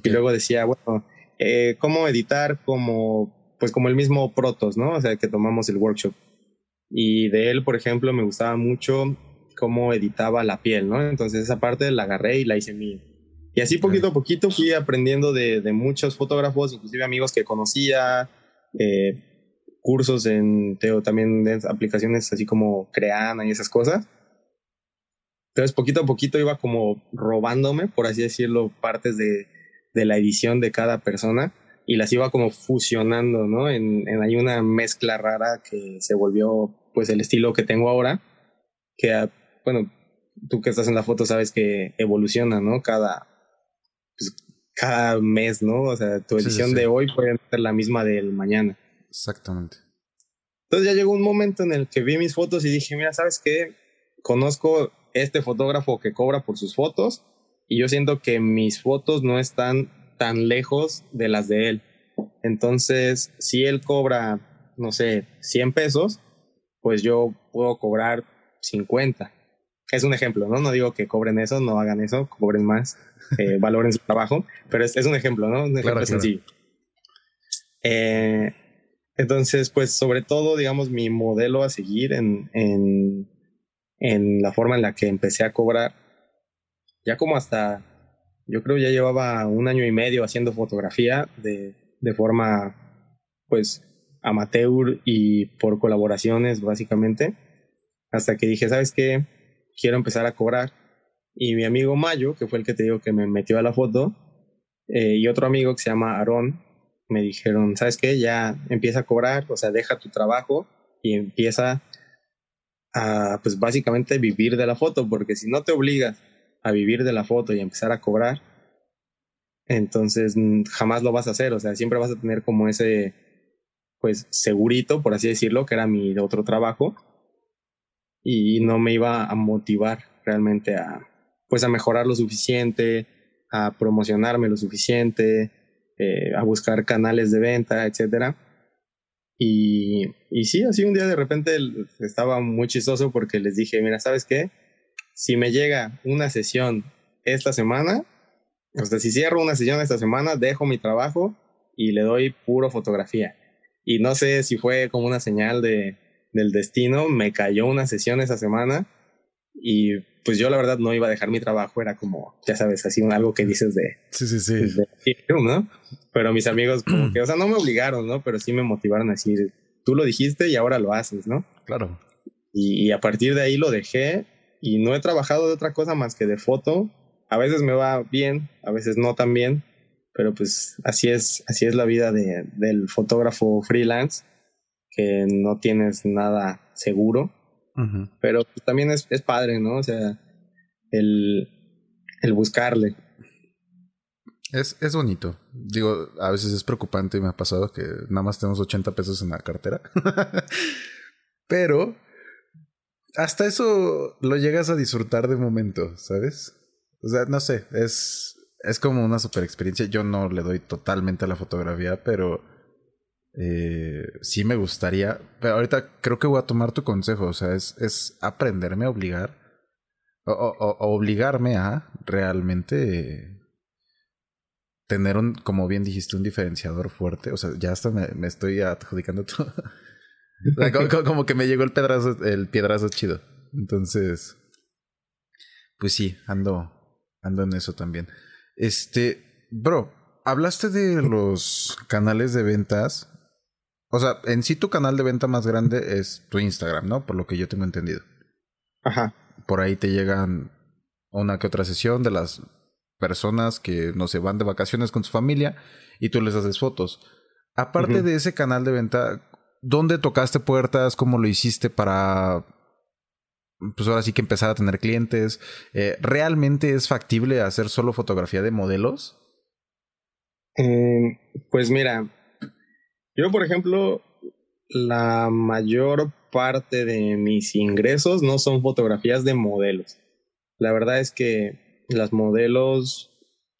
Y luego decía, bueno, eh, ¿cómo editar como, pues como el mismo Protos, ¿no? O sea, que tomamos el workshop. Y de él, por ejemplo, me gustaba mucho cómo editaba la piel, ¿no? Entonces esa parte la agarré y la hice mía. Y así poquito a poquito fui aprendiendo de, de muchos fotógrafos, inclusive amigos que conocía, eh, cursos en teo, también en aplicaciones así como Creana y esas cosas. Entonces poquito a poquito iba como robándome, por así decirlo, partes de, de la edición de cada persona y las iba como fusionando, ¿no? En, en, hay una mezcla rara que se volvió pues el estilo que tengo ahora, que bueno, tú que estás en la foto sabes que evoluciona, ¿no? Cada, pues, cada mes, ¿no? O sea, tu edición de hoy puede ser la misma del mañana. Exactamente. Entonces ya llegó un momento en el que vi mis fotos y dije, mira, ¿sabes qué? Conozco este fotógrafo que cobra por sus fotos y yo siento que mis fotos no están tan lejos de las de él. Entonces, si él cobra, no sé, 100 pesos, pues yo puedo cobrar 50 es un ejemplo, ¿no? No digo que cobren eso, no hagan eso, cobren más, eh, valoren su trabajo, pero es, es, un ejemplo, ¿no? Un ejemplo sencillo. Eh, entonces, pues sobre todo, digamos, mi modelo a seguir en, en, en la forma en la que empecé a cobrar, ya como hasta, yo creo ya llevaba un año y medio haciendo fotografía de, de forma, pues, amateur y por colaboraciones, básicamente, hasta que dije, ¿sabes qué? Quiero empezar a cobrar. Y mi amigo Mayo, que fue el que te digo que me metió a la foto, eh, y otro amigo que se llama Aarón, me dijeron, ¿sabes qué? Ya empieza a cobrar, o sea, deja tu trabajo y empieza a, pues básicamente vivir de la foto, porque si no te obligas a vivir de la foto y empezar a cobrar, entonces jamás lo vas a hacer, o sea, siempre vas a tener como ese, pues, segurito, por así decirlo, que era mi otro trabajo, y no me iba a motivar realmente a, pues a mejorar lo suficiente, a promocionarme lo suficiente, eh, a buscar canales de venta, etcétera. Y, y sí, así un día de repente estaba muy chistoso porque les dije, mira, ¿sabes qué? Si me llega una sesión esta semana, o sea, si cierro una sesión esta semana, dejo mi trabajo y le doy puro fotografía. Y no sé si fue como una señal de, del destino, me cayó una sesión esa semana y pues yo la verdad no iba a dejar mi trabajo, era como, ya sabes, así algo que dices de... Sí, sí, sí. ¿no? Pero mis amigos como que, o sea, no me obligaron, ¿no? Pero sí me motivaron a decir, tú lo dijiste y ahora lo haces, ¿no? Claro. Y, a partir de ahí lo dejé y no he trabajado de otra cosa más que de foto. A veces me va bien, a veces no tan bien, pero pues así es, así es la vida de, del fotógrafo freelance que no tienes nada seguro Pero también es, es padre, ¿no? O sea, el, el buscarle. Es, es bonito. Digo, a veces es preocupante y me ha pasado que nada más tenemos 80 pesos en la cartera. Pero hasta eso lo llegas a disfrutar de momento, ¿sabes? O sea, no sé, es, es como una super experiencia. Yo no le doy totalmente a la fotografía, pero eh, sí me gustaría. Pero ahorita creo que voy a tomar tu consejo. O sea, es, es aprenderme a obligar. O, obligarme a realmente tener un, como bien dijiste, un diferenciador fuerte. O sea, ya hasta me, estoy adjudicando todo. como, que me llegó el pedazo, el piedrazo chido. Entonces, pues sí, ando, ando en eso también. Este, bro, hablaste de los canales de ventas. O sea, en sí tu canal de venta más grande es tu Instagram, ¿no? Por lo que yo tengo entendido. Ajá. Por ahí te llegan una que otra sesión de las personas que no se van de vacaciones con su familia y tú les haces fotos. Aparte de ese canal de venta, ¿dónde tocaste puertas? ¿Cómo lo hiciste para, pues ahora sí que empezar a tener clientes? Eh, ¿Realmente es factible hacer solo fotografía de modelos? Eh, pues mira, yo por ejemplo, la mayor parte de mis ingresos no son fotografías de modelos. La verdad es que las modelos,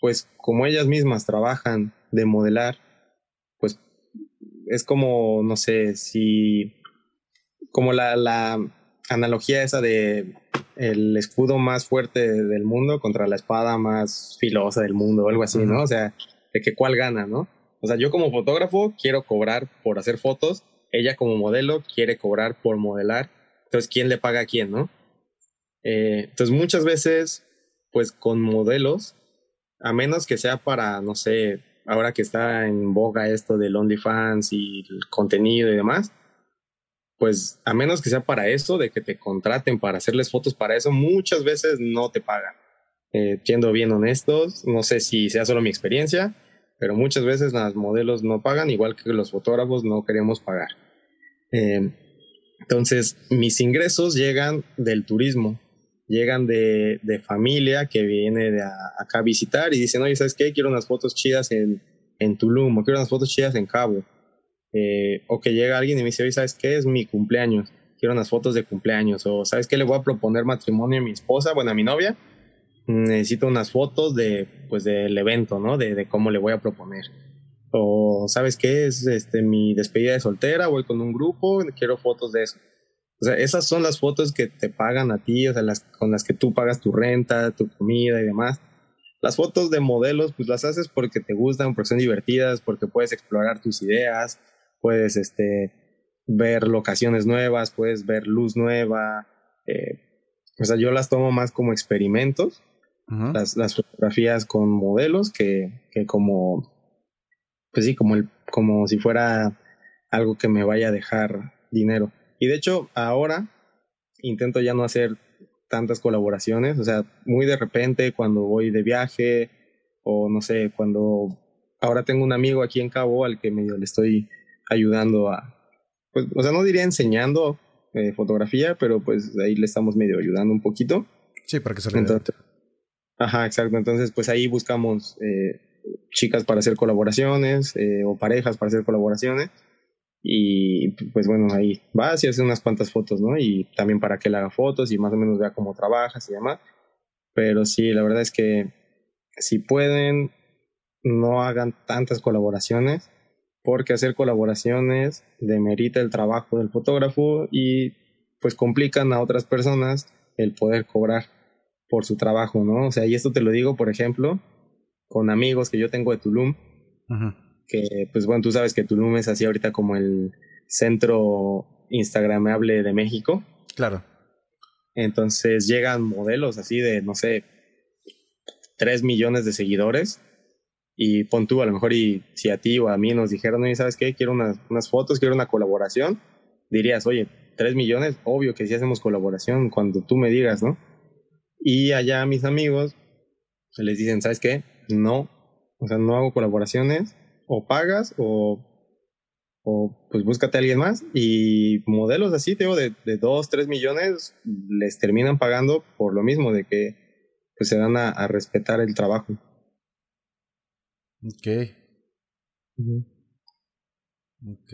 pues como ellas mismas trabajan de modelar, es como, no sé, si, como la, la analogía esa de el escudo más fuerte del mundo contra la espada más filosa del mundo o algo así, ¿no? O sea, de que cuál gana, ¿no? O sea, yo como fotógrafo quiero cobrar por hacer fotos, ella como modelo quiere cobrar por modelar, entonces, ¿quién le paga a quién, no? Eh, entonces, muchas veces, pues con modelos, a menos que sea para, no sé, ahora que está en boga esto del OnlyFans y el contenido y demás, pues a menos que sea para eso, de que te contraten para hacerles fotos para eso, muchas veces no te pagan. Eh, siendo bien honestos, no sé si sea solo mi experiencia, pero muchas veces las modelos no pagan, igual que los fotógrafos no queremos pagar. Eh, entonces, mis ingresos llegan del turismo llegan de, de familia que viene de acá a visitar y dicen, oye, ¿sabes qué? Quiero unas fotos chidas en, en Tulum o quiero unas fotos chidas en Cabo. Eh, o que llega alguien y me dice, oye, ¿sabes qué? Es mi cumpleaños. Quiero unas fotos de cumpleaños. O ¿sabes qué? Le voy a proponer matrimonio a mi esposa, bueno, a mi novia. Necesito unas fotos de, pues, del evento, ¿no? De, de cómo le voy a proponer. O ¿sabes qué? Es este, mi despedida de soltera, voy con un grupo, quiero fotos de eso. O sea, esas son las fotos que te pagan a ti, o sea, las con las que tú pagas tu renta, tu comida y demás. Las fotos de modelos, pues las haces porque te gustan, porque son divertidas, porque puedes explorar tus ideas, puedes este, ver locaciones nuevas, puedes ver luz nueva. Eh, o sea, yo las tomo más como experimentos, las, las fotografías con modelos, que, que como, pues sí, como, el, como si fuera algo que me vaya a dejar dinero. Y de hecho, ahora intento ya no hacer tantas colaboraciones, o sea, muy de repente cuando voy de viaje o no sé, cuando ahora tengo un amigo aquí en Cabo al que medio le estoy ayudando a, pues, o sea, no diría enseñando eh, fotografía, pero pues ahí le estamos medio ayudando un poquito. Sí, para que se Entonces, Ajá, exacto. Entonces, pues ahí buscamos eh, chicas para hacer colaboraciones eh, o parejas para hacer colaboraciones y pues bueno, ahí vas y haces unas cuantas fotos, ¿no? Y también para que él haga fotos y más o menos vea cómo trabajas y demás. Pero sí, la verdad es que si pueden, no hagan tantas colaboraciones, porque hacer colaboraciones demerita el trabajo del fotógrafo y pues complican a otras personas el poder cobrar por su trabajo, ¿no? O sea, y esto te lo digo, por ejemplo, con amigos que yo tengo de Tulum, que pues bueno, tú sabes que Tulum es así ahorita como el centro instagramable de México. Claro. Entonces llegan modelos así de, no sé, 3 millones de seguidores y pon tú a lo mejor y si a ti o a mí nos dijeron, oye, ¿sabes qué? Quiero unas, unas fotos, quiero una colaboración, dirías, oye, 3 millones, obvio que sí hacemos colaboración cuando tú me digas, ¿no? Y allá mis amigos les dicen, ¿sabes qué? No, o sea, no hago colaboraciones, o pagas o, o pues búscate a alguien más y modelos así, tengo de, de 2, 3 millones les terminan pagando por lo mismo, de que pues se dan a, respetar el trabajo. Ok. Ok.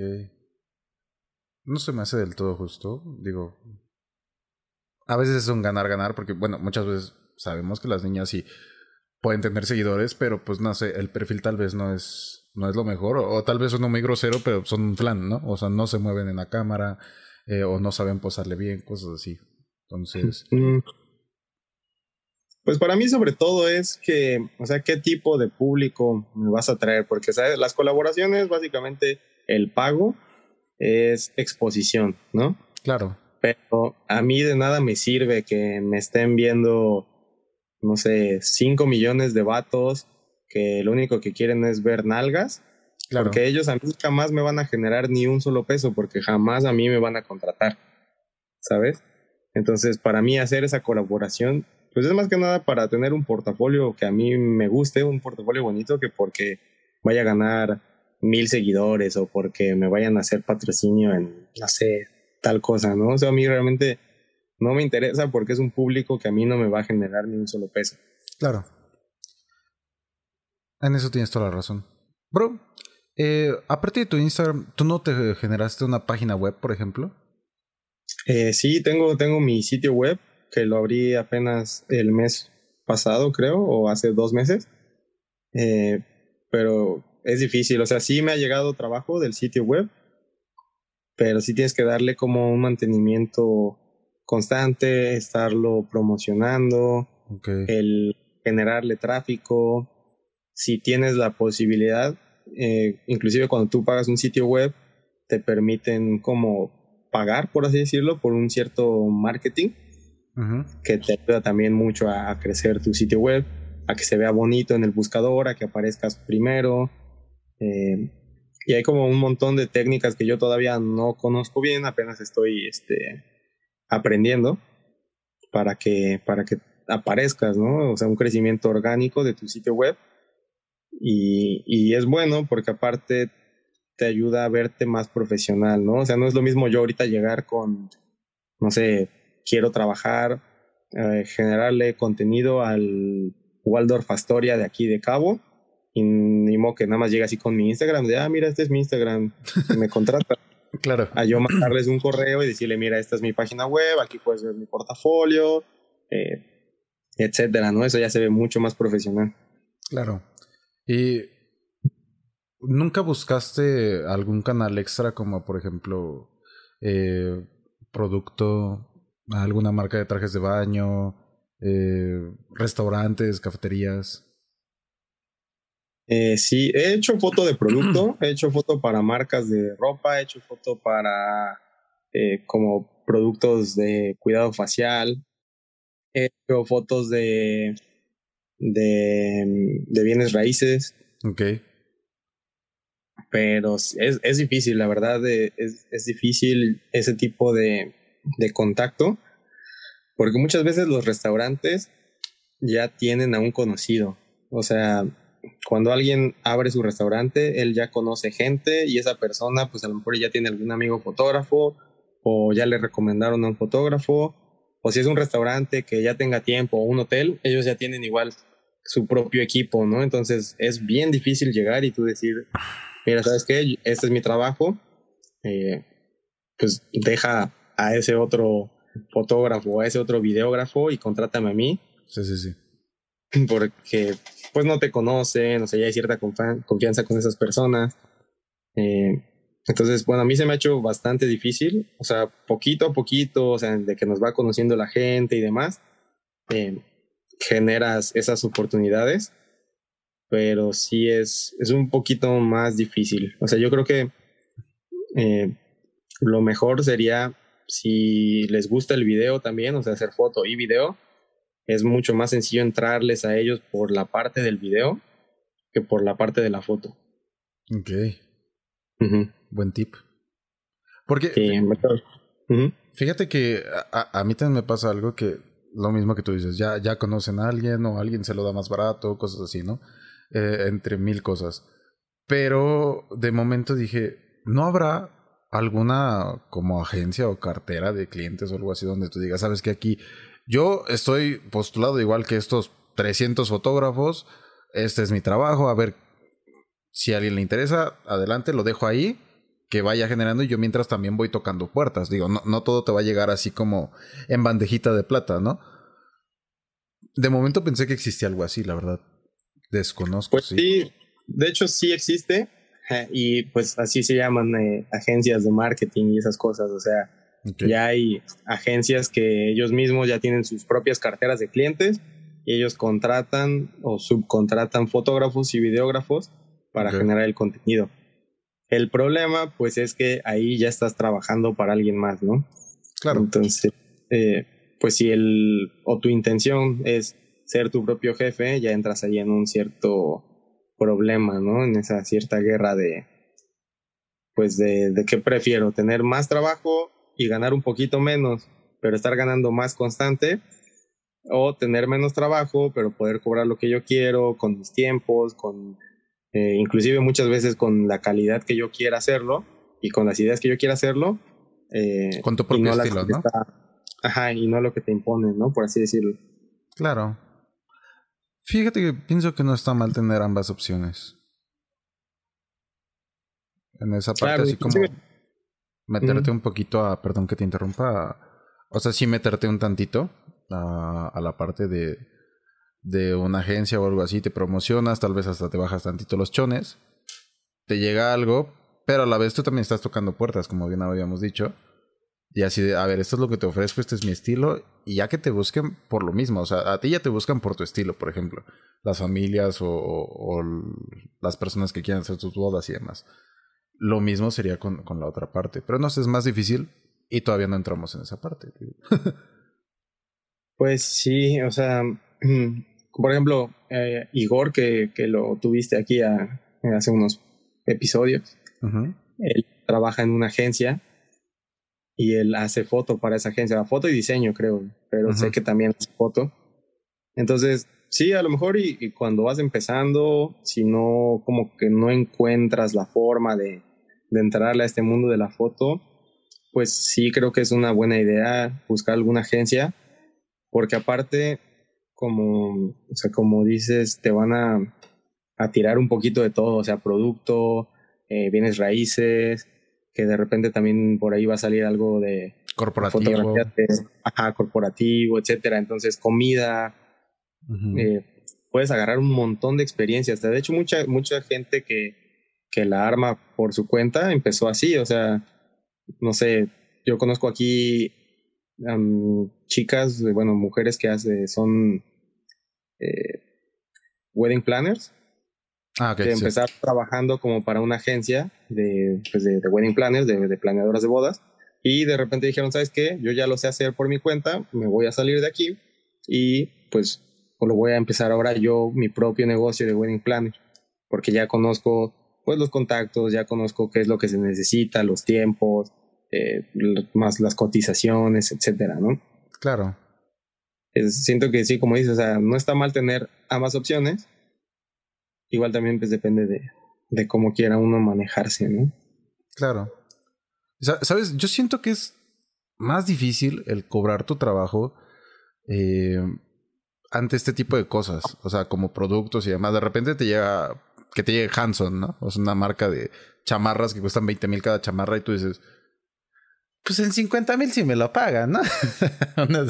No se me hace del todo justo, digo. A veces es un ganar-ganar porque, bueno, muchas veces sabemos que las niñas sí pueden tener seguidores, pero pues no sé, el perfil tal vez no es no es lo mejor, o, tal vez uno muy grosero, pero son un plan, ¿no? O sea, no se mueven en la cámara, eh, o no saben posarle bien, cosas así. Entonces. Pues para mí sobre todo es que, o sea, qué tipo de público me vas a traer, porque ¿sabes? las colaboraciones, básicamente el pago es exposición, ¿no? Claro. Pero a mí de nada me sirve que me estén viendo, no sé, 5 millones de vatos que lo único que quieren es ver nalgas, porque ellos a mí jamás me van a generar ni un solo peso, porque jamás a mí me van a contratar, ¿sabes? Entonces, para mí hacer esa colaboración, pues es más que nada para tener un portafolio que a mí me guste, un portafolio bonito, que porque vaya a ganar mil seguidores o porque me vayan a hacer patrocinio en, no sé, tal cosa, ¿no? O sea, a mí realmente no me interesa porque es un público que a mí no me va a generar ni un solo peso. Claro. En eso tienes toda la razón. Bro, eh, aparte de tu Instagram, ¿tú no te generaste una página web, por ejemplo? Eh, sí, tengo, tengo mi sitio web que lo abrí apenas el mes pasado, creo, o hace dos meses. Eh, pero es difícil, o sea, sí me ha llegado trabajo del sitio web, pero sí tienes que darle como un mantenimiento constante, estarlo promocionando, el generarle tráfico, si tienes la posibilidad, eh, inclusive cuando tú pagas un sitio web, te permiten como pagar, por así decirlo, por un cierto marketing que te ayuda también mucho a, crecer tu sitio web, a que se vea bonito en el buscador, a que aparezcas primero. Eh, y hay como un montón de técnicas que yo todavía no conozco bien, apenas estoy este, aprendiendo para que, para que aparezcas, ¿no? O sea, un crecimiento orgánico de tu sitio web y, y es bueno porque aparte te ayuda a verte más profesional, ¿no? O sea, no es lo mismo yo ahorita llegar con, no sé, quiero trabajar, eh, generarle contenido al Waldorf Astoria de aquí de Cabo y ni modo que nada más llegue así con mi Instagram de, ah, mira, este es mi Instagram, me contrata. claro. A yo mandarles un correo y decirle, mira, esta es mi página web, aquí puedes ver mi portafolio, eh, etcétera, ¿no? Eso ya se ve mucho más profesional. Claro. ¿Y nunca buscaste algún canal extra como por ejemplo eh, producto, alguna marca de trajes de baño, eh, restaurantes, cafeterías? Eh, sí, he hecho foto de producto, he hecho foto para marcas de ropa, he hecho foto para eh, como productos de cuidado facial, he hecho fotos de de, de bienes raíces. Ok. Pero es, es difícil, la verdad, es, es difícil ese tipo de, de contacto, porque muchas veces los restaurantes ya tienen a un conocido. O sea, cuando alguien abre su restaurante, él ya conoce gente y esa persona, pues a lo mejor ya tiene algún amigo fotógrafo o ya le recomendaron a un fotógrafo. O si es un restaurante que ya tenga tiempo o un hotel, ellos ya tienen igual su propio equipo, ¿no? Entonces es bien difícil llegar y tú decir, mira, ¿sabes qué? Este es mi trabajo, eh, pues deja a ese otro fotógrafo, a ese otro videógrafo y contrátame a mí. Sí, sí, sí. Porque pues no te conocen, o sea, ya hay cierta confianza con esas personas. Eh, entonces, bueno, a mí se me ha hecho bastante difícil, o sea, poquito a poquito, o sea, de que nos va conociendo la gente y demás. Eh, generas esas oportunidades, pero sí es, es un poquito más difícil. O sea, yo creo que eh, lo mejor sería si les gusta el video también, o sea, hacer foto y video, es mucho más sencillo entrarles a ellos por la parte del video que por la parte de la foto. Ok. Buen tip. Porque fíjate que a, a, mí también me pasa algo que lo mismo que tú dices, ya, ya conocen a alguien o alguien se lo da más barato, cosas así, ¿no? Eh, entre mil cosas. Pero de momento dije, ¿no habrá alguna como agencia o cartera de clientes o algo así donde tú digas, sabes que aquí yo estoy postulado igual que estos 300 fotógrafos, este es mi trabajo, a ver si a alguien le interesa, adelante, lo dejo ahí, que vaya generando y yo mientras también voy tocando puertas. Digo, no, no todo te va a llegar así como en bandejita de plata, ¿no? De momento pensé que existía algo así, la verdad. Desconozco. Pues sí, de hecho sí existe y pues así se llaman eh, agencias de marketing y esas cosas. O sea, ya hay agencias que ellos mismos ya tienen sus propias carteras de clientes y ellos contratan o subcontratan fotógrafos y videógrafos para generar el contenido. El problema, pues, es que ahí ya estás trabajando para alguien más, ¿no? Claro. Entonces, eh, pues si el o tu intención es ser tu propio jefe, ya entras ahí en un cierto problema, ¿no? En esa cierta guerra de, pues, de, de qué prefiero, tener más trabajo y ganar un poquito menos, pero estar ganando más constante, o tener menos trabajo, pero poder cobrar lo que yo quiero, con mis tiempos, con eh, inclusive muchas veces con la calidad que yo quiera hacerlo y con las ideas que yo quiera hacerlo. Eh, con tu propio estilo, ¿no? ajá, y no lo que te imponen, ¿no? Por así decirlo. Claro. Fíjate que pienso que no está mal tener ambas opciones. En esa parte, así como meterte un poquito a, perdón que te interrumpa, o sea, sí meterte un tantito a, a la parte de, de una agencia o algo así, te promocionas, tal vez hasta te bajas tantito los chones, te llega algo, pero a la vez tú también estás tocando puertas, como bien habíamos dicho. Y así de, a ver, esto es lo que te ofrezco, este es mi estilo, y ya que te busquen por lo mismo, o sea, a ti ya te buscan por tu estilo, por ejemplo, las familias o, o, las personas que quieran hacer tus bodas y demás. Lo mismo sería con, con la otra parte, pero no sé, es más difícil y todavía no entramos en esa parte. pues sí, o sea, por ejemplo, eh, Igor, que, que, lo tuviste aquí hace unos episodios, él trabaja en una agencia y él hace foto para esa agencia, foto y diseño creo, pero sé que también hace foto. Entonces, sí, a lo mejor y, cuando vas empezando, si no, como que no encuentras la forma de, de entrarle a este mundo de la foto, pues sí creo que es una buena idea buscar alguna agencia, porque aparte como, o sea, como dices, te van a, a tirar un poquito de todo, o sea, producto, eh, bienes raíces, que de repente también por ahí va a salir algo de corporativo, ajá, corporativo, etcétera. Entonces, comida, eh, puedes agarrar un montón de experiencias. De hecho, mucha, mucha gente que, que la arma por su cuenta empezó así, o sea, no sé, yo conozco aquí chicas, bueno, mujeres que hace, son eh, wedding planners. Ah, de empezar trabajando como para una agencia de, pues de, wedding planners, de, de, planeadoras de bodas. Y de repente dijeron, ¿sabes qué? Yo ya lo sé hacer por mi cuenta, me voy a salir de aquí y pues lo voy a empezar ahora yo mi propio negocio de wedding planner. Porque ya conozco pues los contactos, ya conozco qué es lo que se necesita, los tiempos, eh, más las cotizaciones, etcétera, ¿no? Claro siento que sí, como dices, o sea, no está mal tener ambas opciones. Igual también pues depende de, de cómo quiera uno manejarse, ¿no? Claro. Sabes, yo siento que es más difícil el cobrar tu trabajo eh, ante este tipo de cosas. O sea, como productos y demás. De repente te llega, que te llegue Hanson, ¿no? O sea, una marca de chamarras que cuestan 20 mil cada chamarra y tú dices, pues en 50 mil sí me lo pagan, ¿no?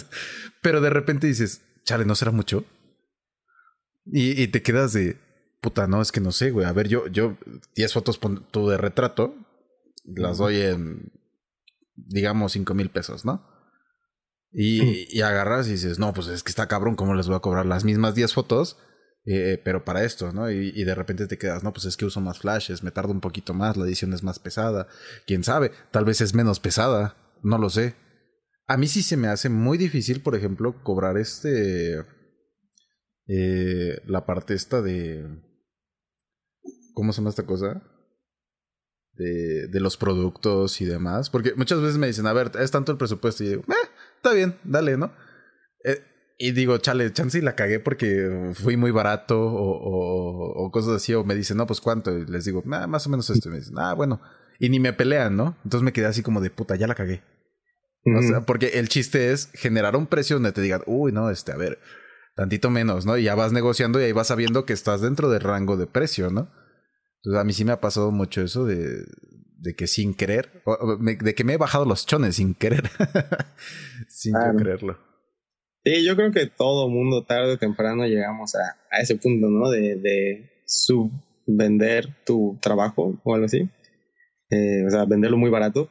Pero de repente dices, chale, ¿no será mucho? Y, y, te quedas de, puta, no, es que no sé, güey. A ver, yo, yo 10 fotos tú de retrato, las doy en, digamos, 5 mil pesos, ¿no? Y, y, agarras y dices, no, pues es que está cabrón, ¿cómo les voy a cobrar las mismas 10 fotos? Eh, pero para esto, ¿no? Y, de repente te quedas, no, pues es que uso más flashes, me tardo un poquito más, la edición es más pesada. Quién sabe, tal vez es menos pesada, no lo sé. A mí sí se me hace muy difícil, por ejemplo, cobrar este. Eh, la parte esta de. ¿Cómo se llama esta cosa? De, de, los productos y demás. Porque muchas veces me dicen, a ver, es tanto el presupuesto. Y digo, eh, está bien, dale, ¿no? Y digo, chale, chance y la cagué porque fui muy barato o, o, cosas así. O me dicen, no, pues cuánto. Y les digo, más o menos esto. Y me dicen, ah, bueno. y ni me pelean, ¿no? Entonces me quedé así como de puta, ya la cagué. O sea, porque el chiste es generar un precio donde te digan, uy, no, este, a ver, tantito menos, ¿no? Y ya vas negociando y ahí vas sabiendo que estás dentro del rango de precio, ¿no? Entonces a mí sí me ha pasado mucho eso de, de que sin querer, de que me he bajado los chones sin querer, sin yo creerlo. Sí, yo creo que todo mundo tarde o temprano llegamos a, a ese punto, ¿no? De, de subvender tu trabajo o algo así. Eh, o sea, venderlo muy barato.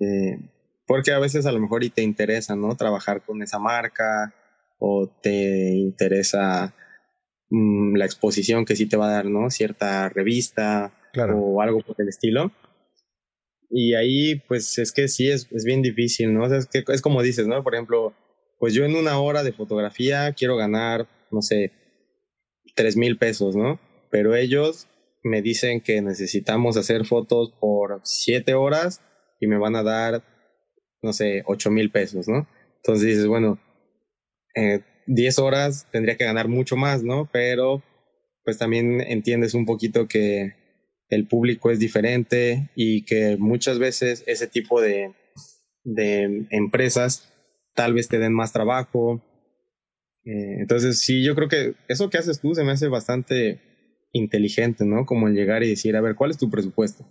eh, porque a veces a lo mejor y te interesa, ¿no? Trabajar con esa marca o te interesa mm, la exposición que sí te va a dar, ¿no? Cierta revista o algo por el estilo. Y ahí, pues es que sí, es, es bien difícil, ¿no? O sea, es, que, es como dices, ¿no? Por ejemplo, pues yo en una hora de fotografía quiero ganar, no sé, tres mil pesos, ¿no? Pero ellos me dicen que necesitamos hacer fotos por siete horas y me van a dar no sé, 8 mil pesos, ¿no? Entonces dices, bueno, eh, 10 horas tendría que ganar mucho más, ¿no? Pero pues también entiendes un poquito que el público es diferente y que muchas veces ese tipo de, de empresas tal vez te den más trabajo. Eh, entonces, sí, yo creo que eso que haces tú se me hace bastante inteligente, ¿no? Como el llegar y decir, a ver, ¿cuál es tu presupuesto?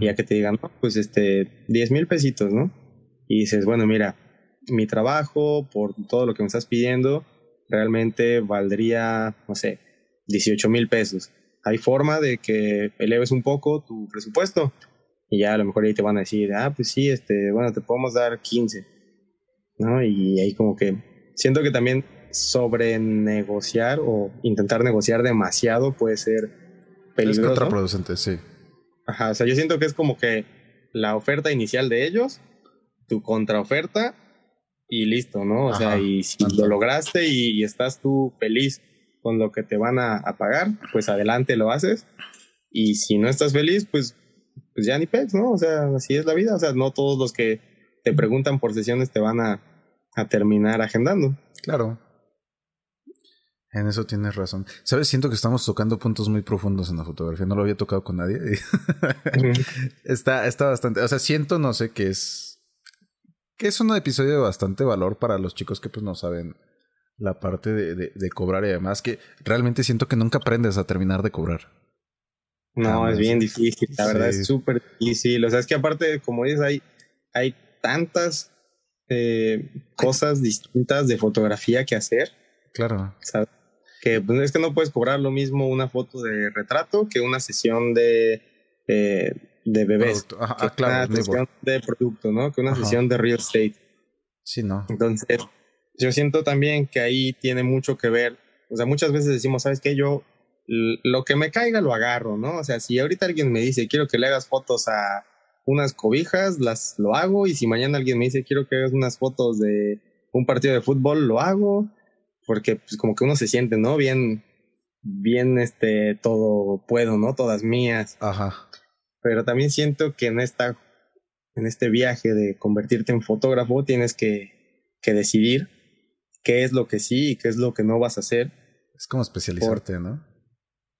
Y ya que te digan, no, pues este, 10 mil pesitos, ¿no? y dices, bueno, mira, mi trabajo por todo lo que me estás pidiendo realmente valdría, no sé, 18 mil pesos. Hay forma de que eleves un poco tu presupuesto y ya a lo mejor ahí te van a decir, ah, pues sí, este, bueno, te podemos dar 15, ¿no? Y ahí como que siento que también sobre negociar o intentar negociar demasiado puede ser peligroso. Es contraproducente, sí. Ajá, o sea, yo siento que es como que la oferta inicial de ellos tu contraoferta y listo, ¿no? O sea, y si lo lograste y, estás tú feliz con lo que te van a, pagar, pues adelante lo haces. Y si no estás feliz, pues, pues ya ni pex, ¿no? O sea, así es la vida. O sea, no todos los que te preguntan por sesiones te van a, a terminar agendando. Claro. En eso tienes razón. Sabes, siento que estamos tocando puntos muy profundos en la fotografía. No lo había tocado con nadie. está, está bastante. O sea, siento, no sé, que es que es un episodio de bastante valor para los chicos que pues no saben la parte de, de, cobrar y además que realmente siento que nunca aprendes a terminar de cobrar. No, es bien difícil, la verdad es súper difícil. O sea, es que aparte, como dices, hay, hay tantas eh, cosas distintas de fotografía que hacer. Claro. Que pues, es que no puedes cobrar lo mismo una foto de retrato que una sesión de eh, de bebés. Ajá, claro, una sesión de producto, ¿no? Que una sesión de real estate. Sí, ¿no? Entonces, yo siento también que ahí tiene mucho que ver. O sea, muchas veces decimos, ¿sabes qué? Yo lo que me caiga lo agarro, ¿no? O sea, si ahorita alguien me dice, quiero que le hagas fotos a unas cobijas, las lo hago. Y si mañana alguien me dice, quiero que hagas unas fotos de un partido de fútbol, lo hago. Porque, pues, como que uno se siente, ¿no? Bien, bien, este, todo puedo, ¿no? Todas mías. Ajá pero también siento que en esta en este viaje de convertirte en fotógrafo tienes que, que decidir qué es lo que sí y qué es lo que no vas a hacer. Es como especializarte, ¿no?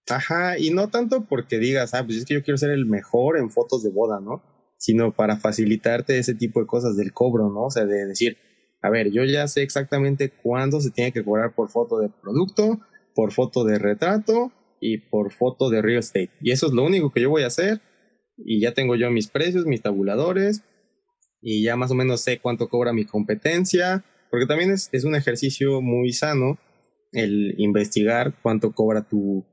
Ajá, y no tanto porque digas, ah, pues es que yo quiero ser el mejor en fotos de boda, ¿no? Sino para facilitarte ese tipo de cosas del cobro, ¿no? O sea, de decir, a ver, yo ya sé exactamente cuándo se tiene que cobrar por foto de producto, por foto de retrato y por foto de real estate. Y eso es lo único que yo voy a hacer y ya tengo yo mis precios, mis tabuladores y ya más o menos sé cuánto cobra mi competencia, porque también es, es un ejercicio muy sano el investigar cuánto cobra tu,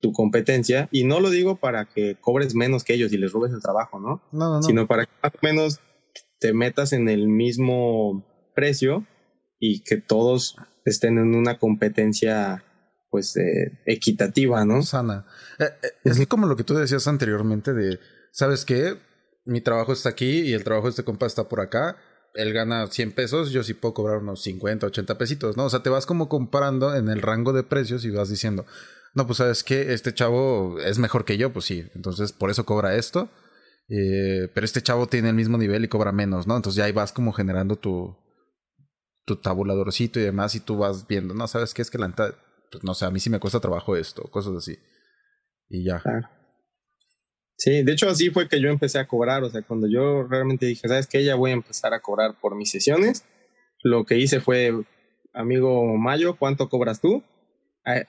tu competencia y no lo digo para que cobres menos que ellos y les robes el trabajo, ¿no? No, no, no. Sino para que más o menos te metas en el mismo precio y que todos estén en una competencia pues eh, equitativa, ¿no? Sana. Eh, eh, es como lo que tú decías anteriormente de, ¿sabes qué? Mi trabajo está aquí y el trabajo de este compa está por acá. Él gana 100 pesos, yo sí puedo cobrar unos 50, 80 pesitos, ¿no? O sea, te vas como comparando en el rango de precios y vas diciendo, no, pues sabes qué, este chavo es mejor que yo, pues sí, entonces por eso cobra esto. pero este chavo tiene el mismo nivel y cobra menos, ¿no? Entonces ya ahí vas como generando tu, tu tabuladorcito y demás y tú vas viendo, no, ¿sabes qué? Es que la pues no sé, a mí sí me cuesta trabajo esto, cosas así. Y ya. Sí, de hecho así fue que yo empecé a cobrar, o sea, cuando yo realmente dije, ¿sabes qué? Ya voy a empezar a cobrar por mis sesiones, lo que hice fue, amigo Mayo, ¿cuánto cobras tú?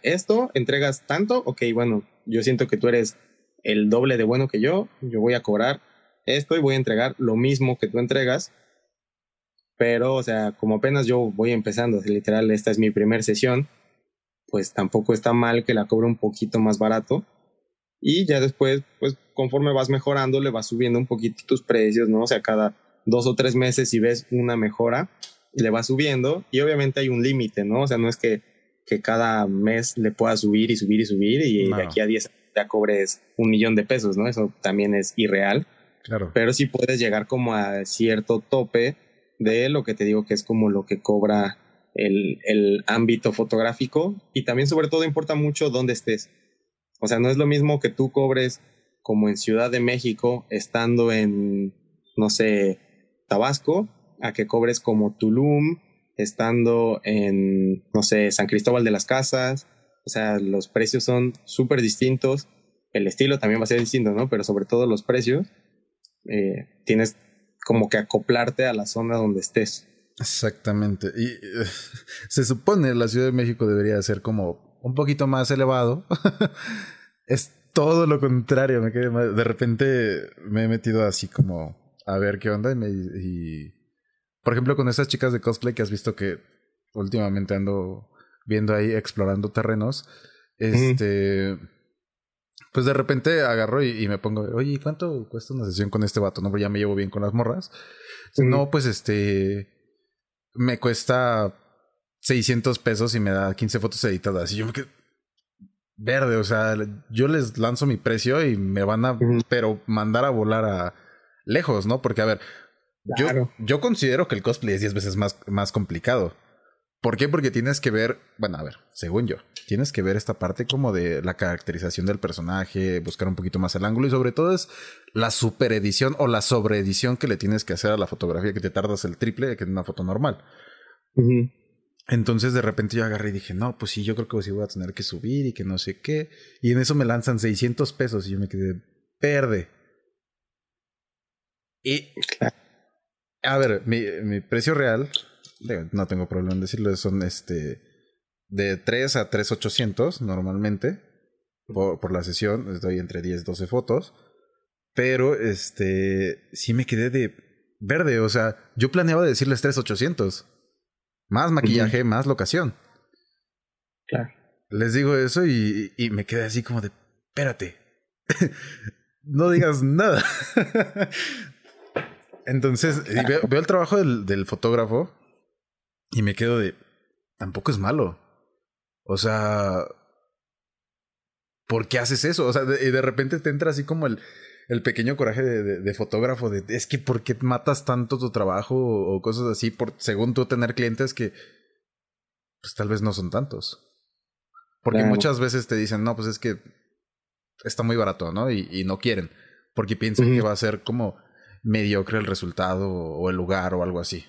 Esto, entregas tanto, ok, bueno, yo siento que tú eres el doble de bueno que yo, yo voy a cobrar esto y voy a entregar lo mismo que tú entregas, pero, o sea, como apenas yo voy empezando, literal, esta es mi primera sesión, pues tampoco está mal que la cobre un poquito más barato. Y ya después, pues conforme vas mejorando, le vas subiendo un poquito tus precios, ¿no? O sea, cada dos o tres meses si ves una mejora, le vas subiendo y obviamente hay un límite, ¿no? O sea, no es que, que cada mes le puedas subir y subir y subir y de aquí a 10 ya cobres un millón de pesos, ¿no? Eso también es irreal. Claro. Pero sí puedes llegar como a cierto tope de lo que te digo que es como lo que cobra el, el ámbito fotográfico y también sobre todo importa mucho dónde estés. O sea, no es lo mismo que tú cobres como en Ciudad de México estando en, no sé, Tabasco, a que cobres como Tulum estando en, no sé, San Cristóbal de las Casas. O sea, los precios son súper distintos. El estilo también va a ser distinto, ¿no? Pero sobre todo los precios. Eh, tienes como que acoplarte a la zona donde estés. Exactamente. Y eh, se supone la Ciudad de México debería ser como un poquito más elevado. es todo lo contrario. Me quedé, de repente me he metido así como a ver qué onda y, me, por ejemplo con esas chicas de cosplay que has visto que últimamente ando viendo ahí explorando terrenos. Este pues de repente agarro y, me pongo, oye, ¿cuánto cuesta una sesión con este vato? No, ya me llevo bien con las morras. No, pues este, me cuesta 600 pesos y me da 15 fotos editadas. Y yo me quedo verde, o sea, yo les lanzo mi precio y me van a, pero mandar a volar a lejos, ¿no? Porque, a ver, yo, yo considero que el cosplay es 10 veces más, más complicado. ¿Por qué? Porque tienes que ver, bueno, a ver, según yo, tienes que ver esta parte como de la caracterización del personaje, buscar un poquito más el ángulo y sobre todo es la superedición o la sobreedición que le tienes que hacer a la fotografía que te tardas el triple que en una foto normal. Entonces de repente yo agarré y dije, no, pues sí, yo creo que sí voy a tener que subir y que no sé qué. Y en eso me lanzan 600 pesos y yo me quedé verde. Y... A ver, mi, mi precio real no tengo problema en decirlo, son este de 3 a 3,800 normalmente por, por la sesión, les doy entre 10 12 fotos, pero este sí me quedé de verde, o sea, yo planeaba decirles 3,800, más maquillaje, más locación. Claro. Les digo eso y, y me quedé así como de, espérate, no digas nada. Entonces, veo, veo, el trabajo del, del fotógrafo y me quedo de, tampoco es malo. O sea, ¿por qué haces eso? O sea, y de repente te entra así como el, el pequeño coraje de, de, fotógrafo de, es que ¿por qué matas tanto tu trabajo o, cosas así por, según tú tener clientes que, pues tal vez no son tantos? Porque muchas veces te dicen, no, pues es que está muy barato, ¿no? Y, y no quieren, porque piensan que va a ser como mediocre el resultado o el lugar o algo así.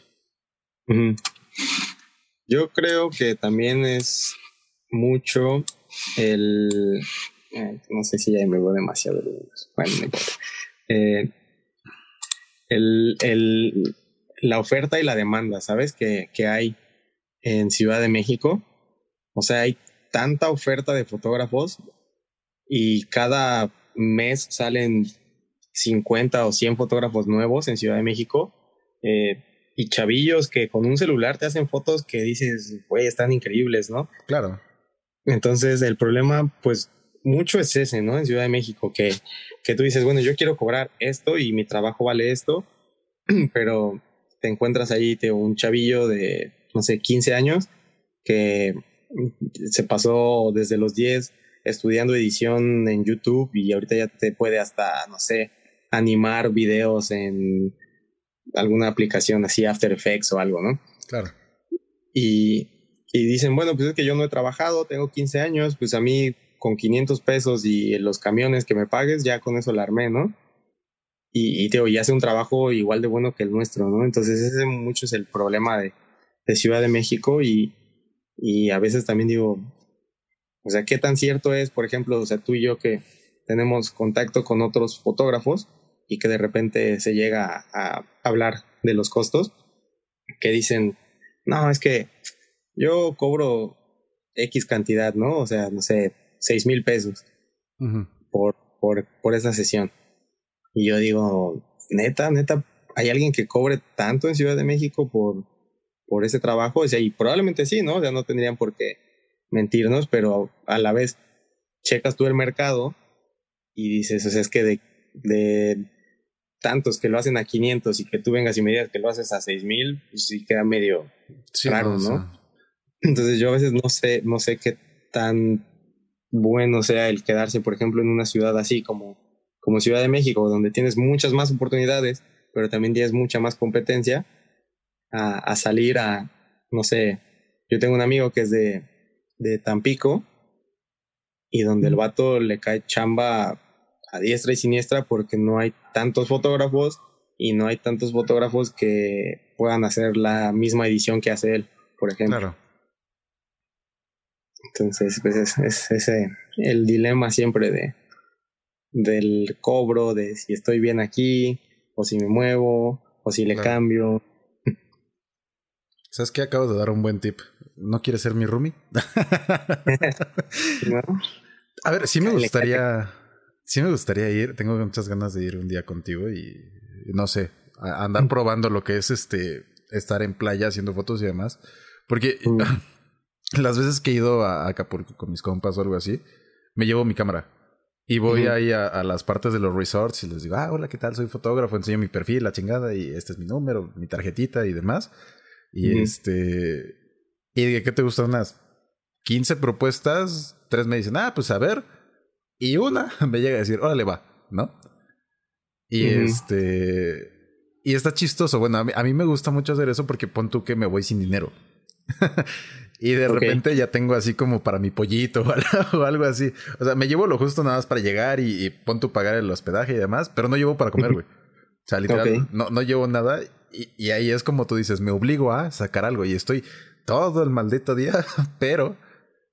Yo creo que también es mucho el... no sé si ya me voy demasiado Bueno. Eh, el, el, la oferta y la demanda, ¿sabes? Que, que hay en Ciudad de México. O sea, hay tanta oferta de fotógrafos y cada mes salen 50 o 100 fotógrafos nuevos en Ciudad de México. Eh, y chavillos que con un celular te hacen fotos que dices, güey, están increíbles, ¿no? Claro. Entonces, el problema, pues, mucho es ese, ¿no? En Ciudad de México, que, que tú dices, bueno, yo quiero cobrar esto y mi trabajo vale esto, pero te encuentras ahí te, un chavillo de, no sé, 15 años que se pasó desde los 10 estudiando edición en YouTube y ahorita ya te puede hasta, no sé, animar videos en alguna aplicación así, After Effects o algo, ¿no? Claro. Y, y dicen, bueno, pues es que yo no he trabajado, tengo 15 años, pues a mí con 500 pesos y los camiones que me pagues, ya con eso la armé, ¿no? Y, y, te, y hace un trabajo igual de bueno que el nuestro, ¿no? Entonces ese mucho es el problema de, de Ciudad de México y, y a veces también digo, o sea, ¿qué tan cierto es, por ejemplo, o sea, tú y yo que tenemos contacto con otros fotógrafos y que de repente se llega a, hablar de los costos, que dicen, no, es que yo cobro X cantidad, ¿no? O sea, no sé, seis mil pesos por, por, por esa sesión. Y yo digo, neta, neta, ¿hay alguien que cobre tanto en Ciudad de México por, por ese trabajo? O sea, y probablemente sí, ¿no? O sea, no tendrían por qué mentirnos, pero a la vez checas tú el mercado y dices, o sea, es que de, de tantos que lo hacen a 500 y que tú vengas y me digas que lo haces a 6000, pues sí queda medio raro, ¿no? Entonces yo a veces no sé, no sé qué tan bueno sea el quedarse, por ejemplo, en una ciudad así como, como Ciudad de México, donde tienes muchas más oportunidades, pero también tienes mucha más competencia, a, a salir a, no sé, yo tengo un amigo que es de, de Tampico y donde el vato le cae chamba a diestra y siniestra porque no hay tantos fotógrafos y no hay tantos fotógrafos que puedan hacer la misma edición que hace él, por ejemplo. Claro. Entonces, pues es, es ese el dilema siempre de del cobro, de si estoy bien aquí, o si me muevo, o si le cambio. ¿Sabes qué? Acabo de dar un buen tip. ¿No quieres ser mi roomie? A ver, sí me gustaría. Sí me gustaría ir. Tengo muchas ganas de ir un día contigo y no sé, andar mm. probando lo que es este estar en playa haciendo fotos y demás. Porque mm. las veces que he ido a Acapulco con mis compas o algo así, me llevo mi cámara. Y voy ahí a, las partes de los resorts y les digo, ah, hola, ¿qué tal? Soy fotógrafo, enseño mi perfil, la chingada, y este es mi número, mi tarjetita y demás. Y este. Y de qué te gustan unas 15 propuestas, tres me dicen, ah, pues a ver. Y una me llega a decir, órale, va, ¿no? Y este. Y está chistoso. Bueno, a mí, a mí, me gusta mucho hacer eso porque pon tú que me voy sin dinero. y de repente ya tengo así como para mi pollito o algo así. O sea, me llevo lo justo nada más para llegar y, pon tú pagar el hospedaje y demás, pero no llevo para comer, güey. O sea, literal, no, no llevo nada. Y, y ahí es como tú dices, me obligo a sacar algo y estoy todo el maldito día, pero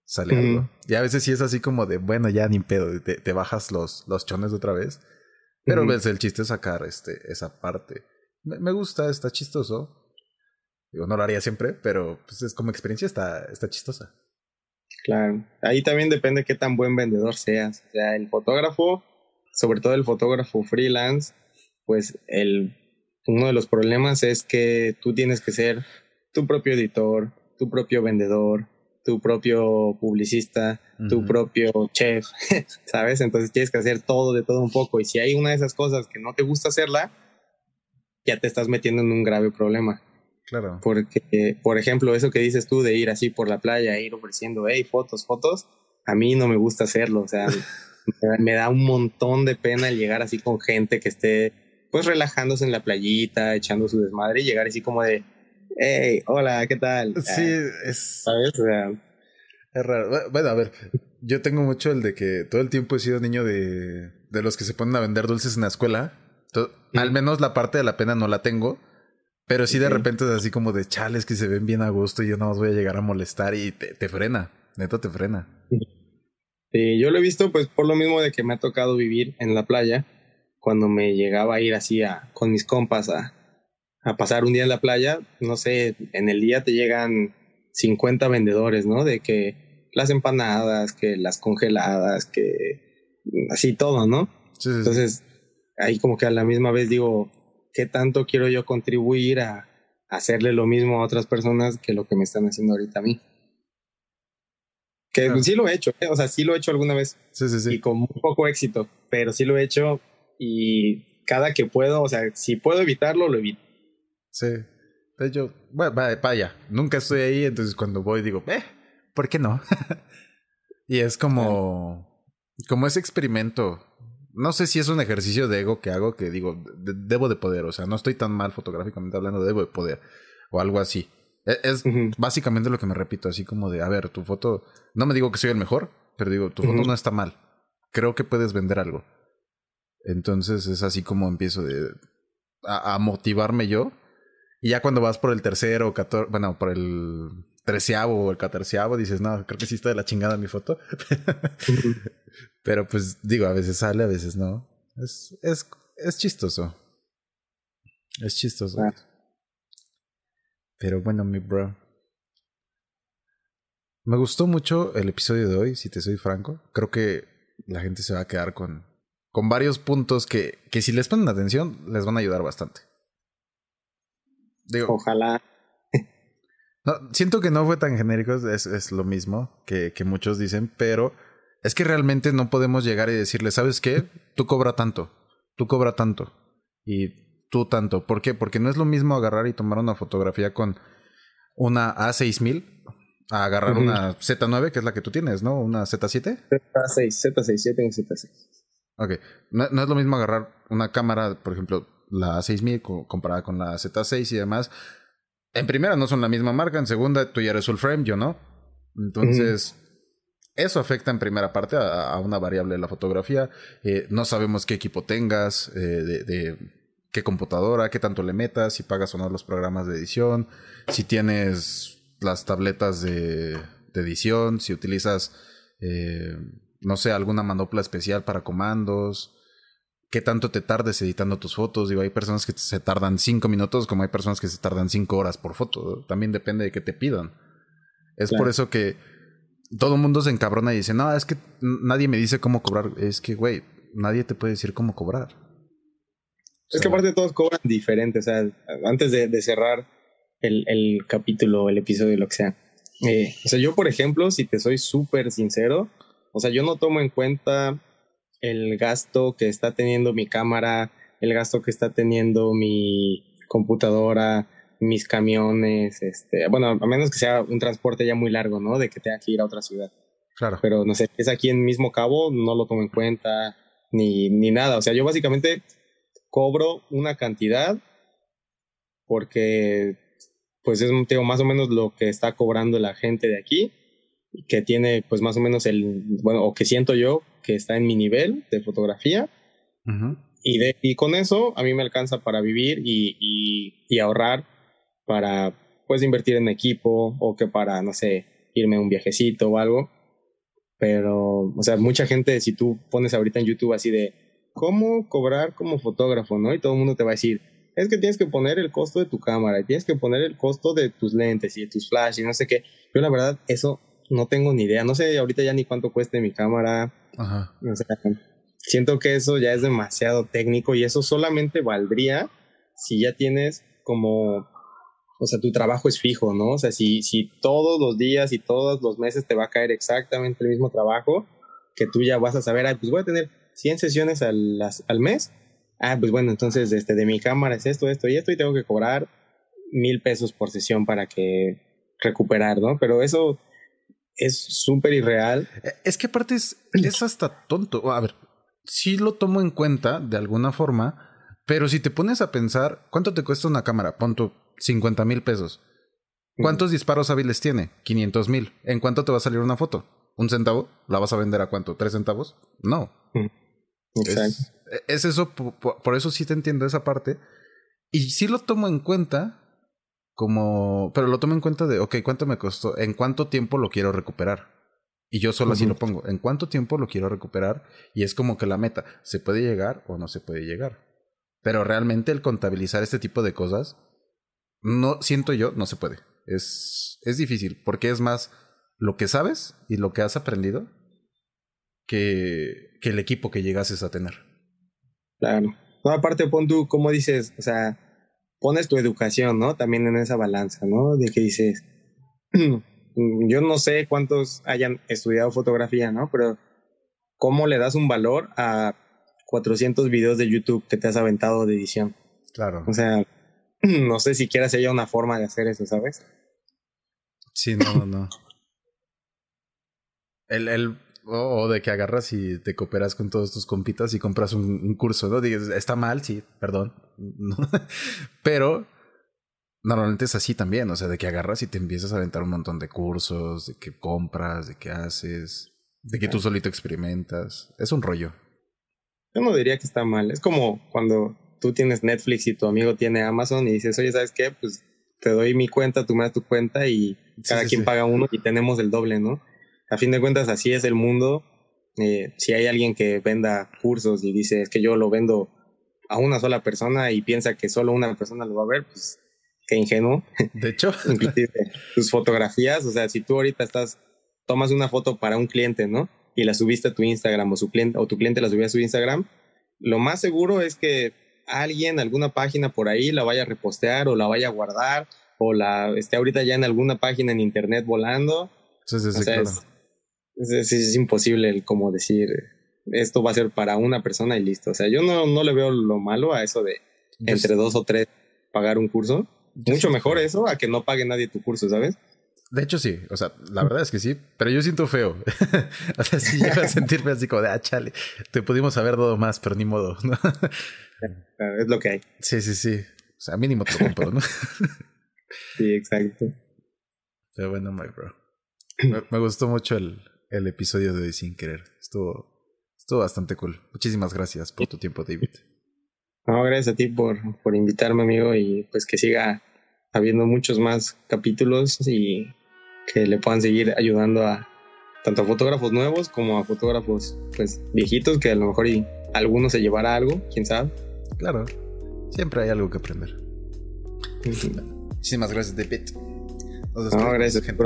sale algo. Y a veces sí es así como de, bueno, ya ni pedo, te, te bajas los, los chones otra vez. Pero ves, el chiste es sacar este, esa parte. Me, gusta, está chistoso. Digo, no lo haría siempre, pero pues es como experiencia está, está chistosa. Claro, ahí también depende qué tan buen vendedor seas. O sea, el fotógrafo, sobre todo el fotógrafo freelance, pues el, uno de los problemas es que tú tienes que ser tu propio editor, tu propio vendedor, tu propio publicista, tu propio chef, ¿sabes? Entonces tienes que hacer todo de todo un poco. Y si hay una de esas cosas que no te gusta hacerla, ya te estás metiendo en un grave problema. Claro. Porque, por ejemplo, eso que dices tú de ir así por la playa, ir ofreciendo, hey, fotos, fotos, a mí no me gusta hacerlo. O sea, me da un montón de pena el llegar así con gente que esté, pues, relajándose en la playita, echando su desmadre y llegar así como de, hey, hola, ¿qué tal? Sí, es... ¿Sabes? es raro. Bueno, a ver, yo tengo mucho el de que todo el tiempo he sido niño de, de los que se ponen a vender dulces en la escuela. Al menos la parte de la pena no la tengo. Pero sí de repente es así como de chales que se ven bien a gusto y yo nada más voy a llegar a molestar y te, te frena. Neto te frena. Sí, yo lo he visto pues por lo mismo de que me ha tocado vivir en la playa. Cuando me llegaba a ir así a, con mis compas a, a pasar un día en la playa, no sé, en el día te llegan 50 vendedores, ¿no? De que las empanadas, que las congeladas, que así todo, ¿no? Sí, sí, Entonces, ahí como que a la misma vez digo, ¿qué tanto quiero yo contribuir a hacerle lo mismo a otras personas que lo que me están haciendo ahorita a mí? Que sí lo he hecho, ¿eh? o sea, sí lo he hecho alguna vez. Sí, sí, sí. Y con muy poco éxito, pero sí lo he hecho y cada que puedo, o sea, si puedo evitarlo, lo evito. Sí. Entonces yo, bueno, vaya, nunca estoy ahí, entonces cuando voy digo, eh, ¿por qué no? y es como, como ese experimento. No sé si es un ejercicio de ego que hago que digo, debo de poder, o sea, no estoy tan mal fotográficamente hablando, debo de poder, o algo así. E, es, básicamente lo que me repito, así como de, a ver, tu foto, no me digo que soy el mejor, pero digo, tu foto no está mal. Creo que puedes vender algo. Entonces es así como empiezo de, a motivarme yo y ya cuando vas por el tercero, cator bueno, por el treceavo o el catorceavo, dices, no, creo que sí está de la chingada mi foto. Pero pues digo, a veces sale, a veces no. Es, es, es chistoso. Es chistoso. Ah. Pero bueno, mi bro. Me gustó mucho el episodio de hoy, si te soy franco. Creo que la gente se va a quedar con, con varios puntos que, que si les ponen atención les van a ayudar bastante. Digo, Ojalá. No, siento que no fue tan genérico, es, es lo mismo que, que, muchos dicen, pero es que realmente no podemos llegar y decirle, ¿sabes qué? Tú cobra tanto, tú cobra tanto y tú tanto. ¿Por qué? Porque no es lo mismo agarrar y tomar una fotografía con una A6000 a agarrar una Z9, que es la que tú tienes, ¿no? Una Z7. Z6, Z6, yo tengo Z6. Ok, no, no, es lo mismo agarrar una cámara, por ejemplo, la A6000 comparada con la Z6 y demás. En primera no son la misma marca, en segunda tú ya eres full frame, yo no. Entonces, eso afecta en primera parte a, una variable de la fotografía. Eh, no sabemos qué equipo tengas, eh, de, de qué computadora, qué tanto le metas, si pagas o no los programas de edición, si tienes las tabletas de, edición, si utilizas, eh, no sé, alguna manopla especial para comandos, qué tanto te tardes editando tus fotos. Digo, hay personas que se tardan cinco minutos, como hay personas que se tardan cinco horas por foto. También depende de qué te pidan. Es por eso que todo el mundo se encabrona y dice, no, es que nadie me dice cómo cobrar. Es que, güey, nadie te puede decir cómo cobrar. Es que aparte todos cobran diferente. O sea, antes de cerrar, el, el capítulo, el episodio, lo que sea. Eh, o sea, yo, por ejemplo, si te soy súper sincero, o sea, yo no tomo en cuenta el gasto que está teniendo mi cámara, el gasto que está teniendo mi computadora, mis camiones, este, bueno, a menos que sea un transporte ya muy largo, ¿no? De que tenga que ir a otra ciudad. Claro. Pero no sé, es aquí en mismo cabo, no lo tomo en cuenta, ni, ni nada. O sea, yo básicamente cobro una cantidad porque pues es digo, más o menos lo que está cobrando la gente de aquí, que tiene pues más o menos el, bueno, o que siento yo que está en mi nivel de fotografía. y, de, y con eso a mí me alcanza para vivir y, y, y, ahorrar para pues invertir en equipo o que para, no sé, irme a un viajecito o algo. Pero, o sea, mucha gente, si tú pones ahorita en YouTube así de cómo cobrar como fotógrafo, ¿no? Y todo el mundo te va a decir, es que tienes que poner el costo de tu cámara, y tienes que poner el costo de tus lentes y de tus flash y no sé qué. Yo la verdad, eso no tengo ni idea. No sé ahorita ya ni cuánto cueste mi cámara. Ajá. siento que eso ya es demasiado técnico y eso solamente valdría si ya tienes como, o sea, tu trabajo es fijo, ¿no? O sea, si, si todos los días y todos los meses te va a caer exactamente el mismo trabajo, que tú ya vas a saber, ay, pues voy a tener 100 sesiones al, al mes ah, pues bueno, entonces este, de mi cámara es esto, esto y esto y tengo que cobrar mil pesos por sesión para que recuperar, ¿no? Pero eso es súper irreal. Eh, es que aparte es, es hasta tonto. A ver, sí lo tomo en cuenta de alguna forma, pero si te pones a pensar, ¿cuánto te cuesta una cámara? Ponto 50 mil pesos. ¿Cuántos disparos hábiles tiene? 500 mil. ¿En cuánto te va a salir una foto? ¿Un centavo? ¿La vas a vender a cuánto? ¿Tres centavos? No. Es, es, eso, por, eso sí te entiendo esa parte. Y sí lo tomo en cuenta como, pero lo tomo en cuenta de, ok, ¿cuánto me costó? ¿En cuánto tiempo lo quiero recuperar? Y yo solo así lo pongo, ¿en cuánto tiempo lo quiero recuperar? Y es como que la meta, ¿se puede llegar o no se puede llegar? Pero realmente el contabilizar este tipo de cosas, no siento yo, no se puede. Es, es difícil, porque es más lo que sabes y lo que has aprendido que, que el equipo que llegases a tener. Claro. No, aparte pon tú, como dices, o sea, pones tu educación, ¿no? También en esa balanza, ¿no? De que dices, yo no sé cuántos hayan estudiado fotografía, ¿no? Pero ¿cómo le das un valor a 400 videos de YouTube que te has aventado de edición? Claro. O sea, no sé si haya una forma de hacer eso, ¿sabes? Sí, no, no. El, el, o, de que agarras y te cooperas con todos tus compitas y compras un, curso, ¿no? Dices, está mal, sí, perdón. Pero normalmente es así también, o sea, de que agarras y te empiezas a aventar un montón de cursos, de que compras, de que haces, de que tú solito experimentas. Es un rollo. Yo no diría que está mal. Es como cuando tú tienes Netflix y tu amigo tiene Amazon y dices, oye, ¿sabes qué? Pues te doy mi cuenta, tú me das tu cuenta y cada quien paga uno y tenemos el doble, ¿no? A fin de cuentas así es el mundo Eh, si hay alguien que venda cursos y dice es que yo lo vendo a una sola persona y piensa que solo una persona lo va a ver, pues qué ingenuo. De hecho, inclusive tus fotografías, o sea, si tú ahorita estás, tomas una foto para un cliente, ¿no? Y la subiste a tu Instagram o, su cliente, o tu cliente la subió a su Instagram, lo más seguro es que alguien, alguna página por ahí la vaya a repostear o la vaya a guardar o la esté ahorita ya en alguna página en internet volando. Sí, sí, sí, claro. es, es, es, imposible el como decir esto va a ser para una persona y listo. O sea, yo no, no le veo lo malo a eso de entre dos o tres pagar un curso. Mucho mejor eso a que no pague nadie tu curso, ¿sabes? De hecho, sí. O sea, la verdad es que sí, pero yo siento feo. o sea, sí llego a sentirme así como de, ah, chale, te pudimos haber dado más, pero ni modo. ¿no? es lo que hay. Sí, sí, sí. O sea, mínimo te lo compro, ¿no? sí, exacto. Pero bueno, my bro. Me, me, gustó mucho el, el episodio de hoy sin querer. Estuvo, estuvo bastante cool. Muchísimas gracias por tu tiempo, David. No, gracias a ti por, por invitarme, amigo, y pues que siga habiendo muchos más capítulos y que le puedan seguir ayudando a tanto a fotógrafos nuevos como a fotógrafos pues viejitos que a lo mejor y alguno se llevará algo, quién sabe. Claro, siempre hay algo que aprender. Muchísimas gracias, David. Nos no, gracias, gente.